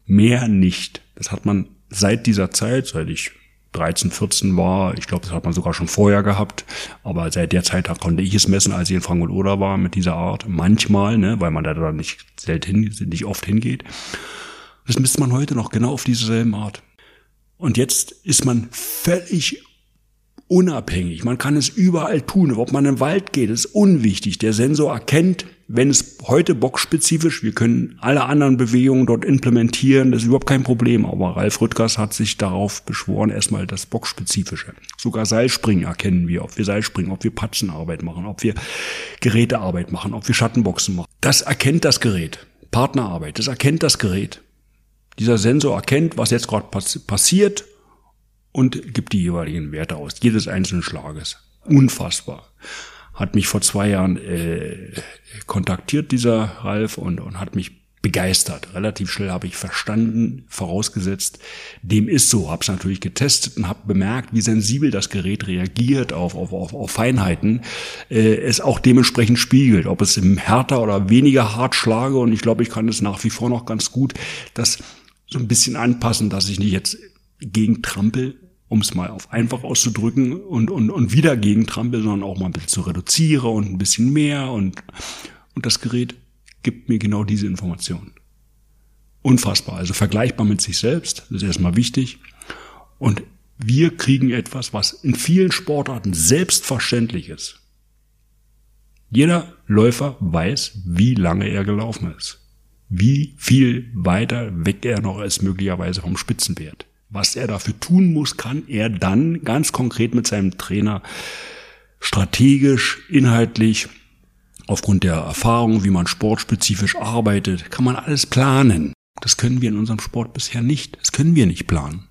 Mehr nicht. Das hat man seit dieser Zeit, seit ich 13, 14 war, ich glaube, das hat man sogar schon vorher gehabt, aber seit der Zeit konnte ich es messen, als ich in Frankfurt oder war mit dieser Art. Manchmal, ne, weil man da dann nicht selten, nicht oft hingeht. Das misst man heute noch genau auf dieselben Art. Und jetzt ist man völlig unabhängig. Man kann es überall tun. Ob man im Wald geht, ist unwichtig. Der Sensor erkennt, wenn es heute boxspezifisch, wir können alle anderen Bewegungen dort implementieren, das ist überhaupt kein Problem. Aber Ralf Rüttgers hat sich darauf beschworen, erstmal das boxspezifische. Sogar Seilspringen erkennen wir, ob wir Seilspringen, ob wir Patzenarbeit machen, ob wir Gerätearbeit machen, ob wir Schattenboxen machen. Das erkennt das Gerät. Partnerarbeit, das erkennt das Gerät. Dieser Sensor erkennt, was jetzt gerade passiert und gibt die jeweiligen Werte aus, jedes einzelnen Schlages. Unfassbar. Hat mich vor zwei Jahren äh, kontaktiert, dieser Ralf, und, und hat mich begeistert. Relativ schnell habe ich verstanden, vorausgesetzt, dem ist so. Habe es natürlich getestet und habe bemerkt, wie sensibel das Gerät reagiert auf, auf, auf, auf Feinheiten, äh, es auch dementsprechend spiegelt, ob es im härter oder weniger hart schlage. Und ich glaube, ich kann es nach wie vor noch ganz gut das so ein bisschen anpassen, dass ich nicht jetzt gegen trampel, um es mal auf einfach auszudrücken und, und, und wieder gegentrampel, sondern auch mal ein bisschen zu reduzieren und ein bisschen mehr und, und das Gerät gibt mir genau diese Information. Unfassbar, also vergleichbar mit sich selbst, das ist erstmal wichtig. Und wir kriegen etwas, was in vielen Sportarten selbstverständlich ist. Jeder Läufer weiß, wie lange er gelaufen ist. Wie viel weiter weg er noch ist, möglicherweise vom Spitzenwert. Was er dafür tun muss, kann er dann ganz konkret mit seinem Trainer strategisch, inhaltlich, aufgrund der Erfahrung, wie man sportspezifisch arbeitet, kann man alles planen. Das können wir in unserem Sport bisher nicht. Das können wir nicht planen.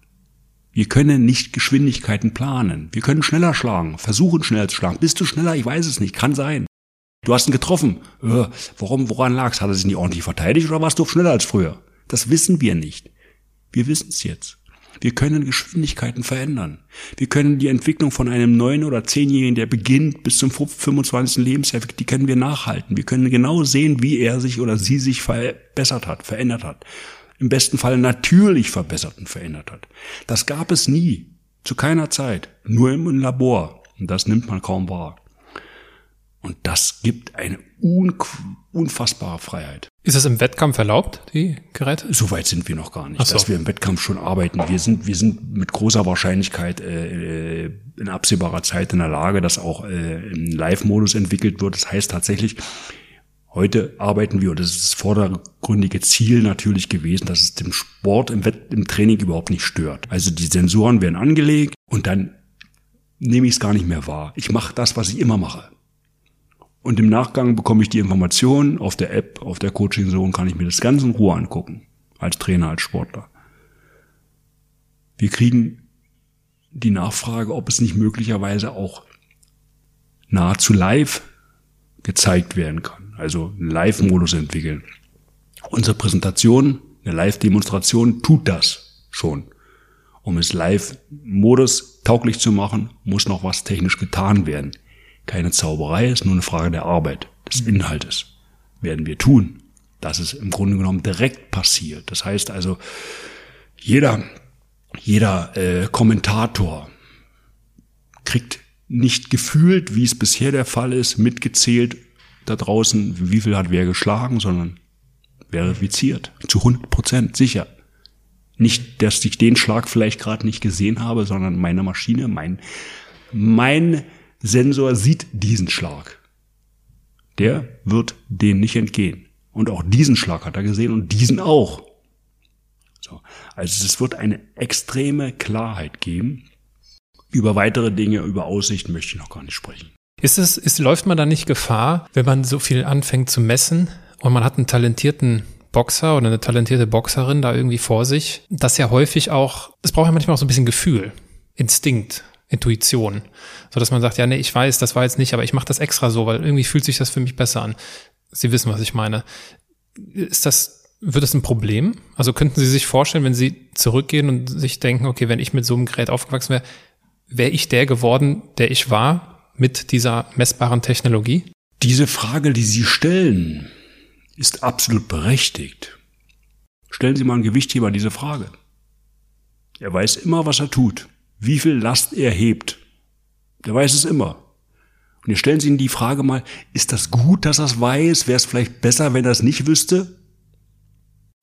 Wir können nicht Geschwindigkeiten planen. Wir können schneller schlagen, versuchen schneller zu schlagen. Bist du schneller? Ich weiß es nicht. Kann sein. Du hast ihn getroffen. Äh, warum, woran lag's? Hat er sich nicht ordentlich verteidigt oder warst du schneller als früher? Das wissen wir nicht. Wir wissen es jetzt. Wir können Geschwindigkeiten verändern. Wir können die Entwicklung von einem neun- oder zehnjährigen, der beginnt bis zum 25. Lebensjahr, die können wir nachhalten. Wir können genau sehen, wie er sich oder sie sich verbessert hat, verändert hat. Im besten Fall natürlich verbessert und verändert hat. Das gab es nie. Zu keiner Zeit. Nur im Labor. Und das nimmt man kaum wahr. Und das gibt eine unfassbare Freiheit. Ist es im Wettkampf erlaubt, die Geräte? Soweit sind wir noch gar nicht, so. dass wir im Wettkampf schon arbeiten. Wir sind, wir sind mit großer Wahrscheinlichkeit äh, in absehbarer Zeit in der Lage, dass auch äh, im Live-Modus entwickelt wird. Das heißt tatsächlich, heute arbeiten wir, und das ist das vordergründige Ziel natürlich gewesen, dass es dem Sport im, Wett im Training überhaupt nicht stört. Also die Sensoren werden angelegt und dann nehme ich es gar nicht mehr wahr. Ich mache das, was ich immer mache. Und im Nachgang bekomme ich die Informationen auf der App, auf der Coaching Zone, kann ich mir das Ganze in Ruhe angucken. Als Trainer, als Sportler. Wir kriegen die Nachfrage, ob es nicht möglicherweise auch nahezu live gezeigt werden kann. Also einen Live-Modus entwickeln. Unsere Präsentation, eine Live-Demonstration tut das schon. Um es Live-Modus tauglich zu machen, muss noch was technisch getan werden keine Zauberei, ist nur eine Frage der Arbeit, des Inhaltes. Werden wir tun. Das ist im Grunde genommen direkt passiert. Das heißt also, jeder, jeder äh, Kommentator kriegt nicht gefühlt, wie es bisher der Fall ist, mitgezählt da draußen, wie viel hat wer geschlagen, sondern verifiziert. Zu 100 Prozent sicher. Nicht, dass ich den Schlag vielleicht gerade nicht gesehen habe, sondern meine Maschine, mein, mein Sensor sieht diesen Schlag. Der wird dem nicht entgehen. Und auch diesen Schlag hat er gesehen und diesen auch. So. Also es wird eine extreme Klarheit geben. Über weitere Dinge, über Aussichten möchte ich noch gar nicht sprechen. Ist es, ist, läuft man da nicht Gefahr, wenn man so viel anfängt zu messen und man hat einen talentierten Boxer oder eine talentierte Boxerin da irgendwie vor sich, dass ja häufig auch, es braucht ja manchmal auch so ein bisschen Gefühl, Instinkt. Intuition. So dass man sagt, ja, nee, ich weiß, das war jetzt nicht, aber ich mache das extra so, weil irgendwie fühlt sich das für mich besser an. Sie wissen, was ich meine. Ist das, wird das ein Problem? Also könnten Sie sich vorstellen, wenn Sie zurückgehen und sich denken, okay, wenn ich mit so einem Gerät aufgewachsen wäre, wäre ich der geworden, der ich war mit dieser messbaren Technologie? Diese Frage, die Sie stellen, ist absolut berechtigt. Stellen Sie mal ein Gewichtheber diese Frage. Er weiß immer, was er tut wie viel Last er hebt. Der weiß es immer. Und jetzt stellen Sie ihn die Frage mal, ist das gut, dass er es weiß? Wäre es vielleicht besser, wenn er es nicht wüsste?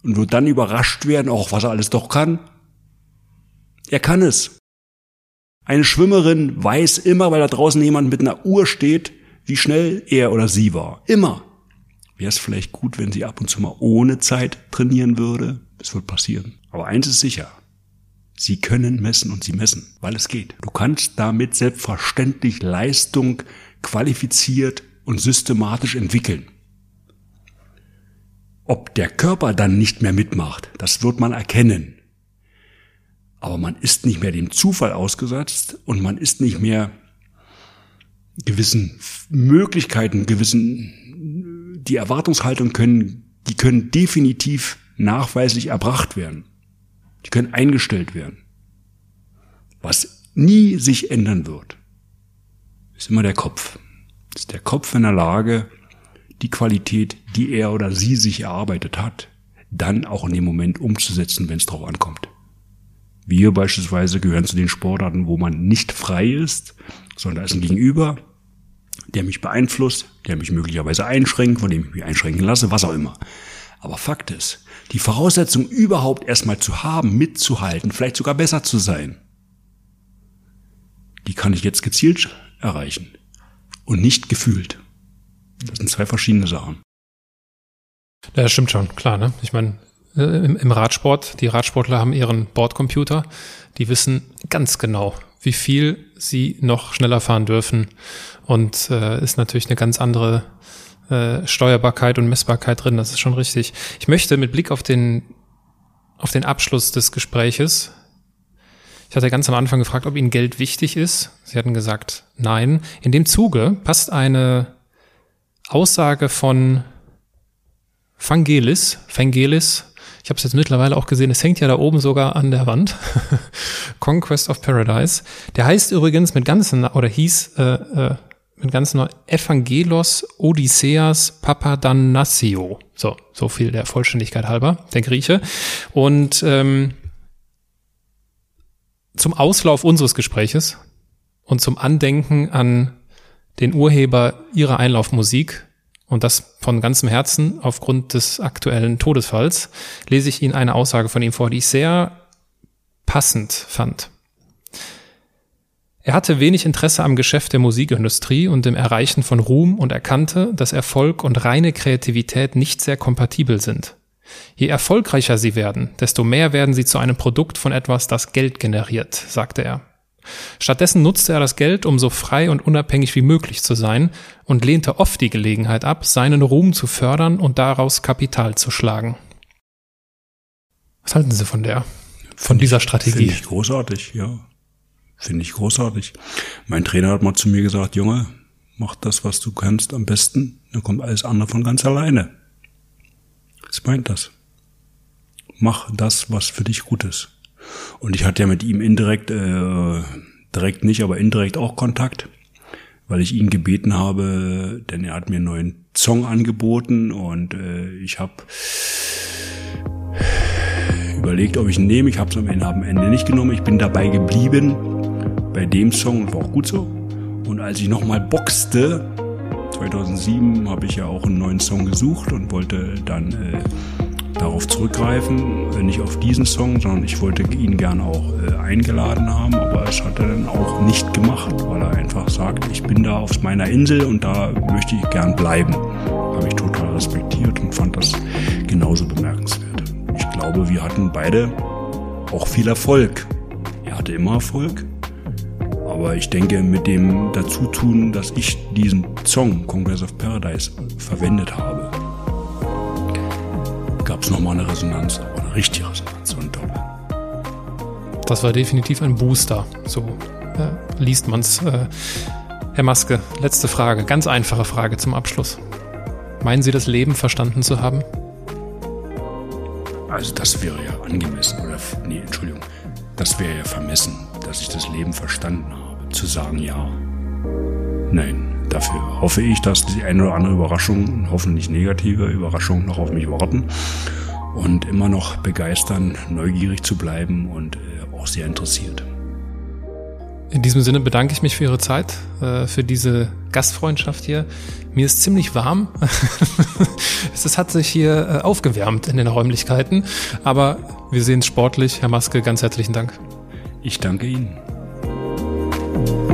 Und wird dann überrascht werden, auch was er alles doch kann? Er kann es. Eine Schwimmerin weiß immer, weil da draußen jemand mit einer Uhr steht, wie schnell er oder sie war. Immer. Wäre es vielleicht gut, wenn sie ab und zu mal ohne Zeit trainieren würde? Es wird passieren. Aber eins ist sicher. Sie können messen und sie messen, weil es geht. Du kannst damit selbstverständlich Leistung qualifiziert und systematisch entwickeln. Ob der Körper dann nicht mehr mitmacht, das wird man erkennen. Aber man ist nicht mehr dem Zufall ausgesetzt und man ist nicht mehr gewissen Möglichkeiten, gewissen, die Erwartungshaltung können, die können definitiv nachweislich erbracht werden. Die können eingestellt werden. Was nie sich ändern wird, ist immer der Kopf. Ist der Kopf in der Lage, die Qualität, die er oder sie sich erarbeitet hat, dann auch in dem Moment umzusetzen, wenn es drauf ankommt. Wir beispielsweise gehören zu den Sportarten, wo man nicht frei ist, sondern da ist ein Gegenüber, der mich beeinflusst, der mich möglicherweise einschränkt, von dem ich mich einschränken lasse, was auch immer. Aber Fakt ist, die Voraussetzung überhaupt erstmal zu haben, mitzuhalten, vielleicht sogar besser zu sein, die kann ich jetzt gezielt erreichen und nicht gefühlt. Das sind zwei verschiedene Sachen. Ja, das stimmt schon, klar. Ne? Ich meine, äh, im, im Radsport, die Radsportler haben ihren Bordcomputer, die wissen ganz genau, wie viel sie noch schneller fahren dürfen und äh, ist natürlich eine ganz andere äh, Steuerbarkeit und Messbarkeit drin. Das ist schon richtig. Ich möchte mit Blick auf den auf den Abschluss des Gespräches ich hatte ganz am Anfang gefragt, ob Ihnen Geld wichtig ist. Sie hatten gesagt, nein. In dem Zuge passt eine Aussage von Vangelis, Vangelis, ich habe es jetzt mittlerweile auch gesehen, es hängt ja da oben sogar an der Wand. Conquest of Paradise. Der heißt übrigens mit ganzen, oder hieß äh, äh, mit ganzen Evangelos Odysseas Papadanassio. So, so viel der Vollständigkeit halber, der Grieche. Und ähm, zum Auslauf unseres Gespräches und zum Andenken an den Urheber ihrer Einlaufmusik und das von ganzem Herzen aufgrund des aktuellen Todesfalls, lese ich Ihnen eine Aussage von ihm vor, die ich sehr passend fand. Er hatte wenig Interesse am Geschäft der Musikindustrie und dem Erreichen von Ruhm und erkannte, dass Erfolg und reine Kreativität nicht sehr kompatibel sind. Je erfolgreicher sie werden, desto mehr werden sie zu einem Produkt von etwas, das Geld generiert, sagte er. Stattdessen nutzte er das Geld, um so frei und unabhängig wie möglich zu sein und lehnte oft die Gelegenheit ab, seinen Ruhm zu fördern und daraus Kapital zu schlagen. Was halten Sie von der, von dieser Strategie? Finde ich großartig, ja. Finde ich großartig. Mein Trainer hat mal zu mir gesagt, Junge, mach das, was du kannst, am besten, dann kommt alles andere von ganz alleine. Was meint das? Mach das, was für dich gut ist. Und ich hatte ja mit ihm indirekt, äh, direkt nicht, aber indirekt auch Kontakt, weil ich ihn gebeten habe, denn er hat mir einen neuen Song angeboten und äh, ich habe überlegt, ob ich ihn nehme. Ich habe es am Ende nicht genommen. Ich bin dabei geblieben bei dem Song war auch gut so. Und als ich nochmal boxte, 2007 habe ich ja auch einen neuen Song gesucht und wollte dann äh, darauf zurückgreifen, nicht auf diesen Song, sondern ich wollte ihn gern auch äh, eingeladen haben, aber es hat er dann auch nicht gemacht, weil er einfach sagt, ich bin da auf meiner Insel und da möchte ich gern bleiben. Habe ich total respektiert und fand das genauso bemerkenswert. Ich glaube, wir hatten beide auch viel Erfolg. Er hatte immer Erfolg, aber ich denke, mit dem Dazutun, dass ich diesen Song Congress of Paradise verwendet habe, gab es nochmal eine Resonanz, aber eine richtige Resonanz und toll. Das war definitiv ein Booster. So äh, liest man's. Äh, Herr Maske, letzte Frage, ganz einfache Frage zum Abschluss. Meinen Sie, das Leben verstanden zu haben? Also das wäre ja angemessen oder nee, Entschuldigung, das wäre ja vermessen, dass ich das Leben verstanden habe zu sagen ja. Nein, dafür hoffe ich, dass die eine oder andere Überraschung, hoffentlich negative Überraschung, noch auf mich warten und immer noch begeistern, neugierig zu bleiben und äh, auch sehr interessiert. In diesem Sinne bedanke ich mich für Ihre Zeit, äh, für diese Gastfreundschaft hier. Mir ist ziemlich warm. es hat sich hier äh, aufgewärmt in den Räumlichkeiten, aber wir sehen es sportlich. Herr Maske, ganz herzlichen Dank. Ich danke Ihnen. Bye.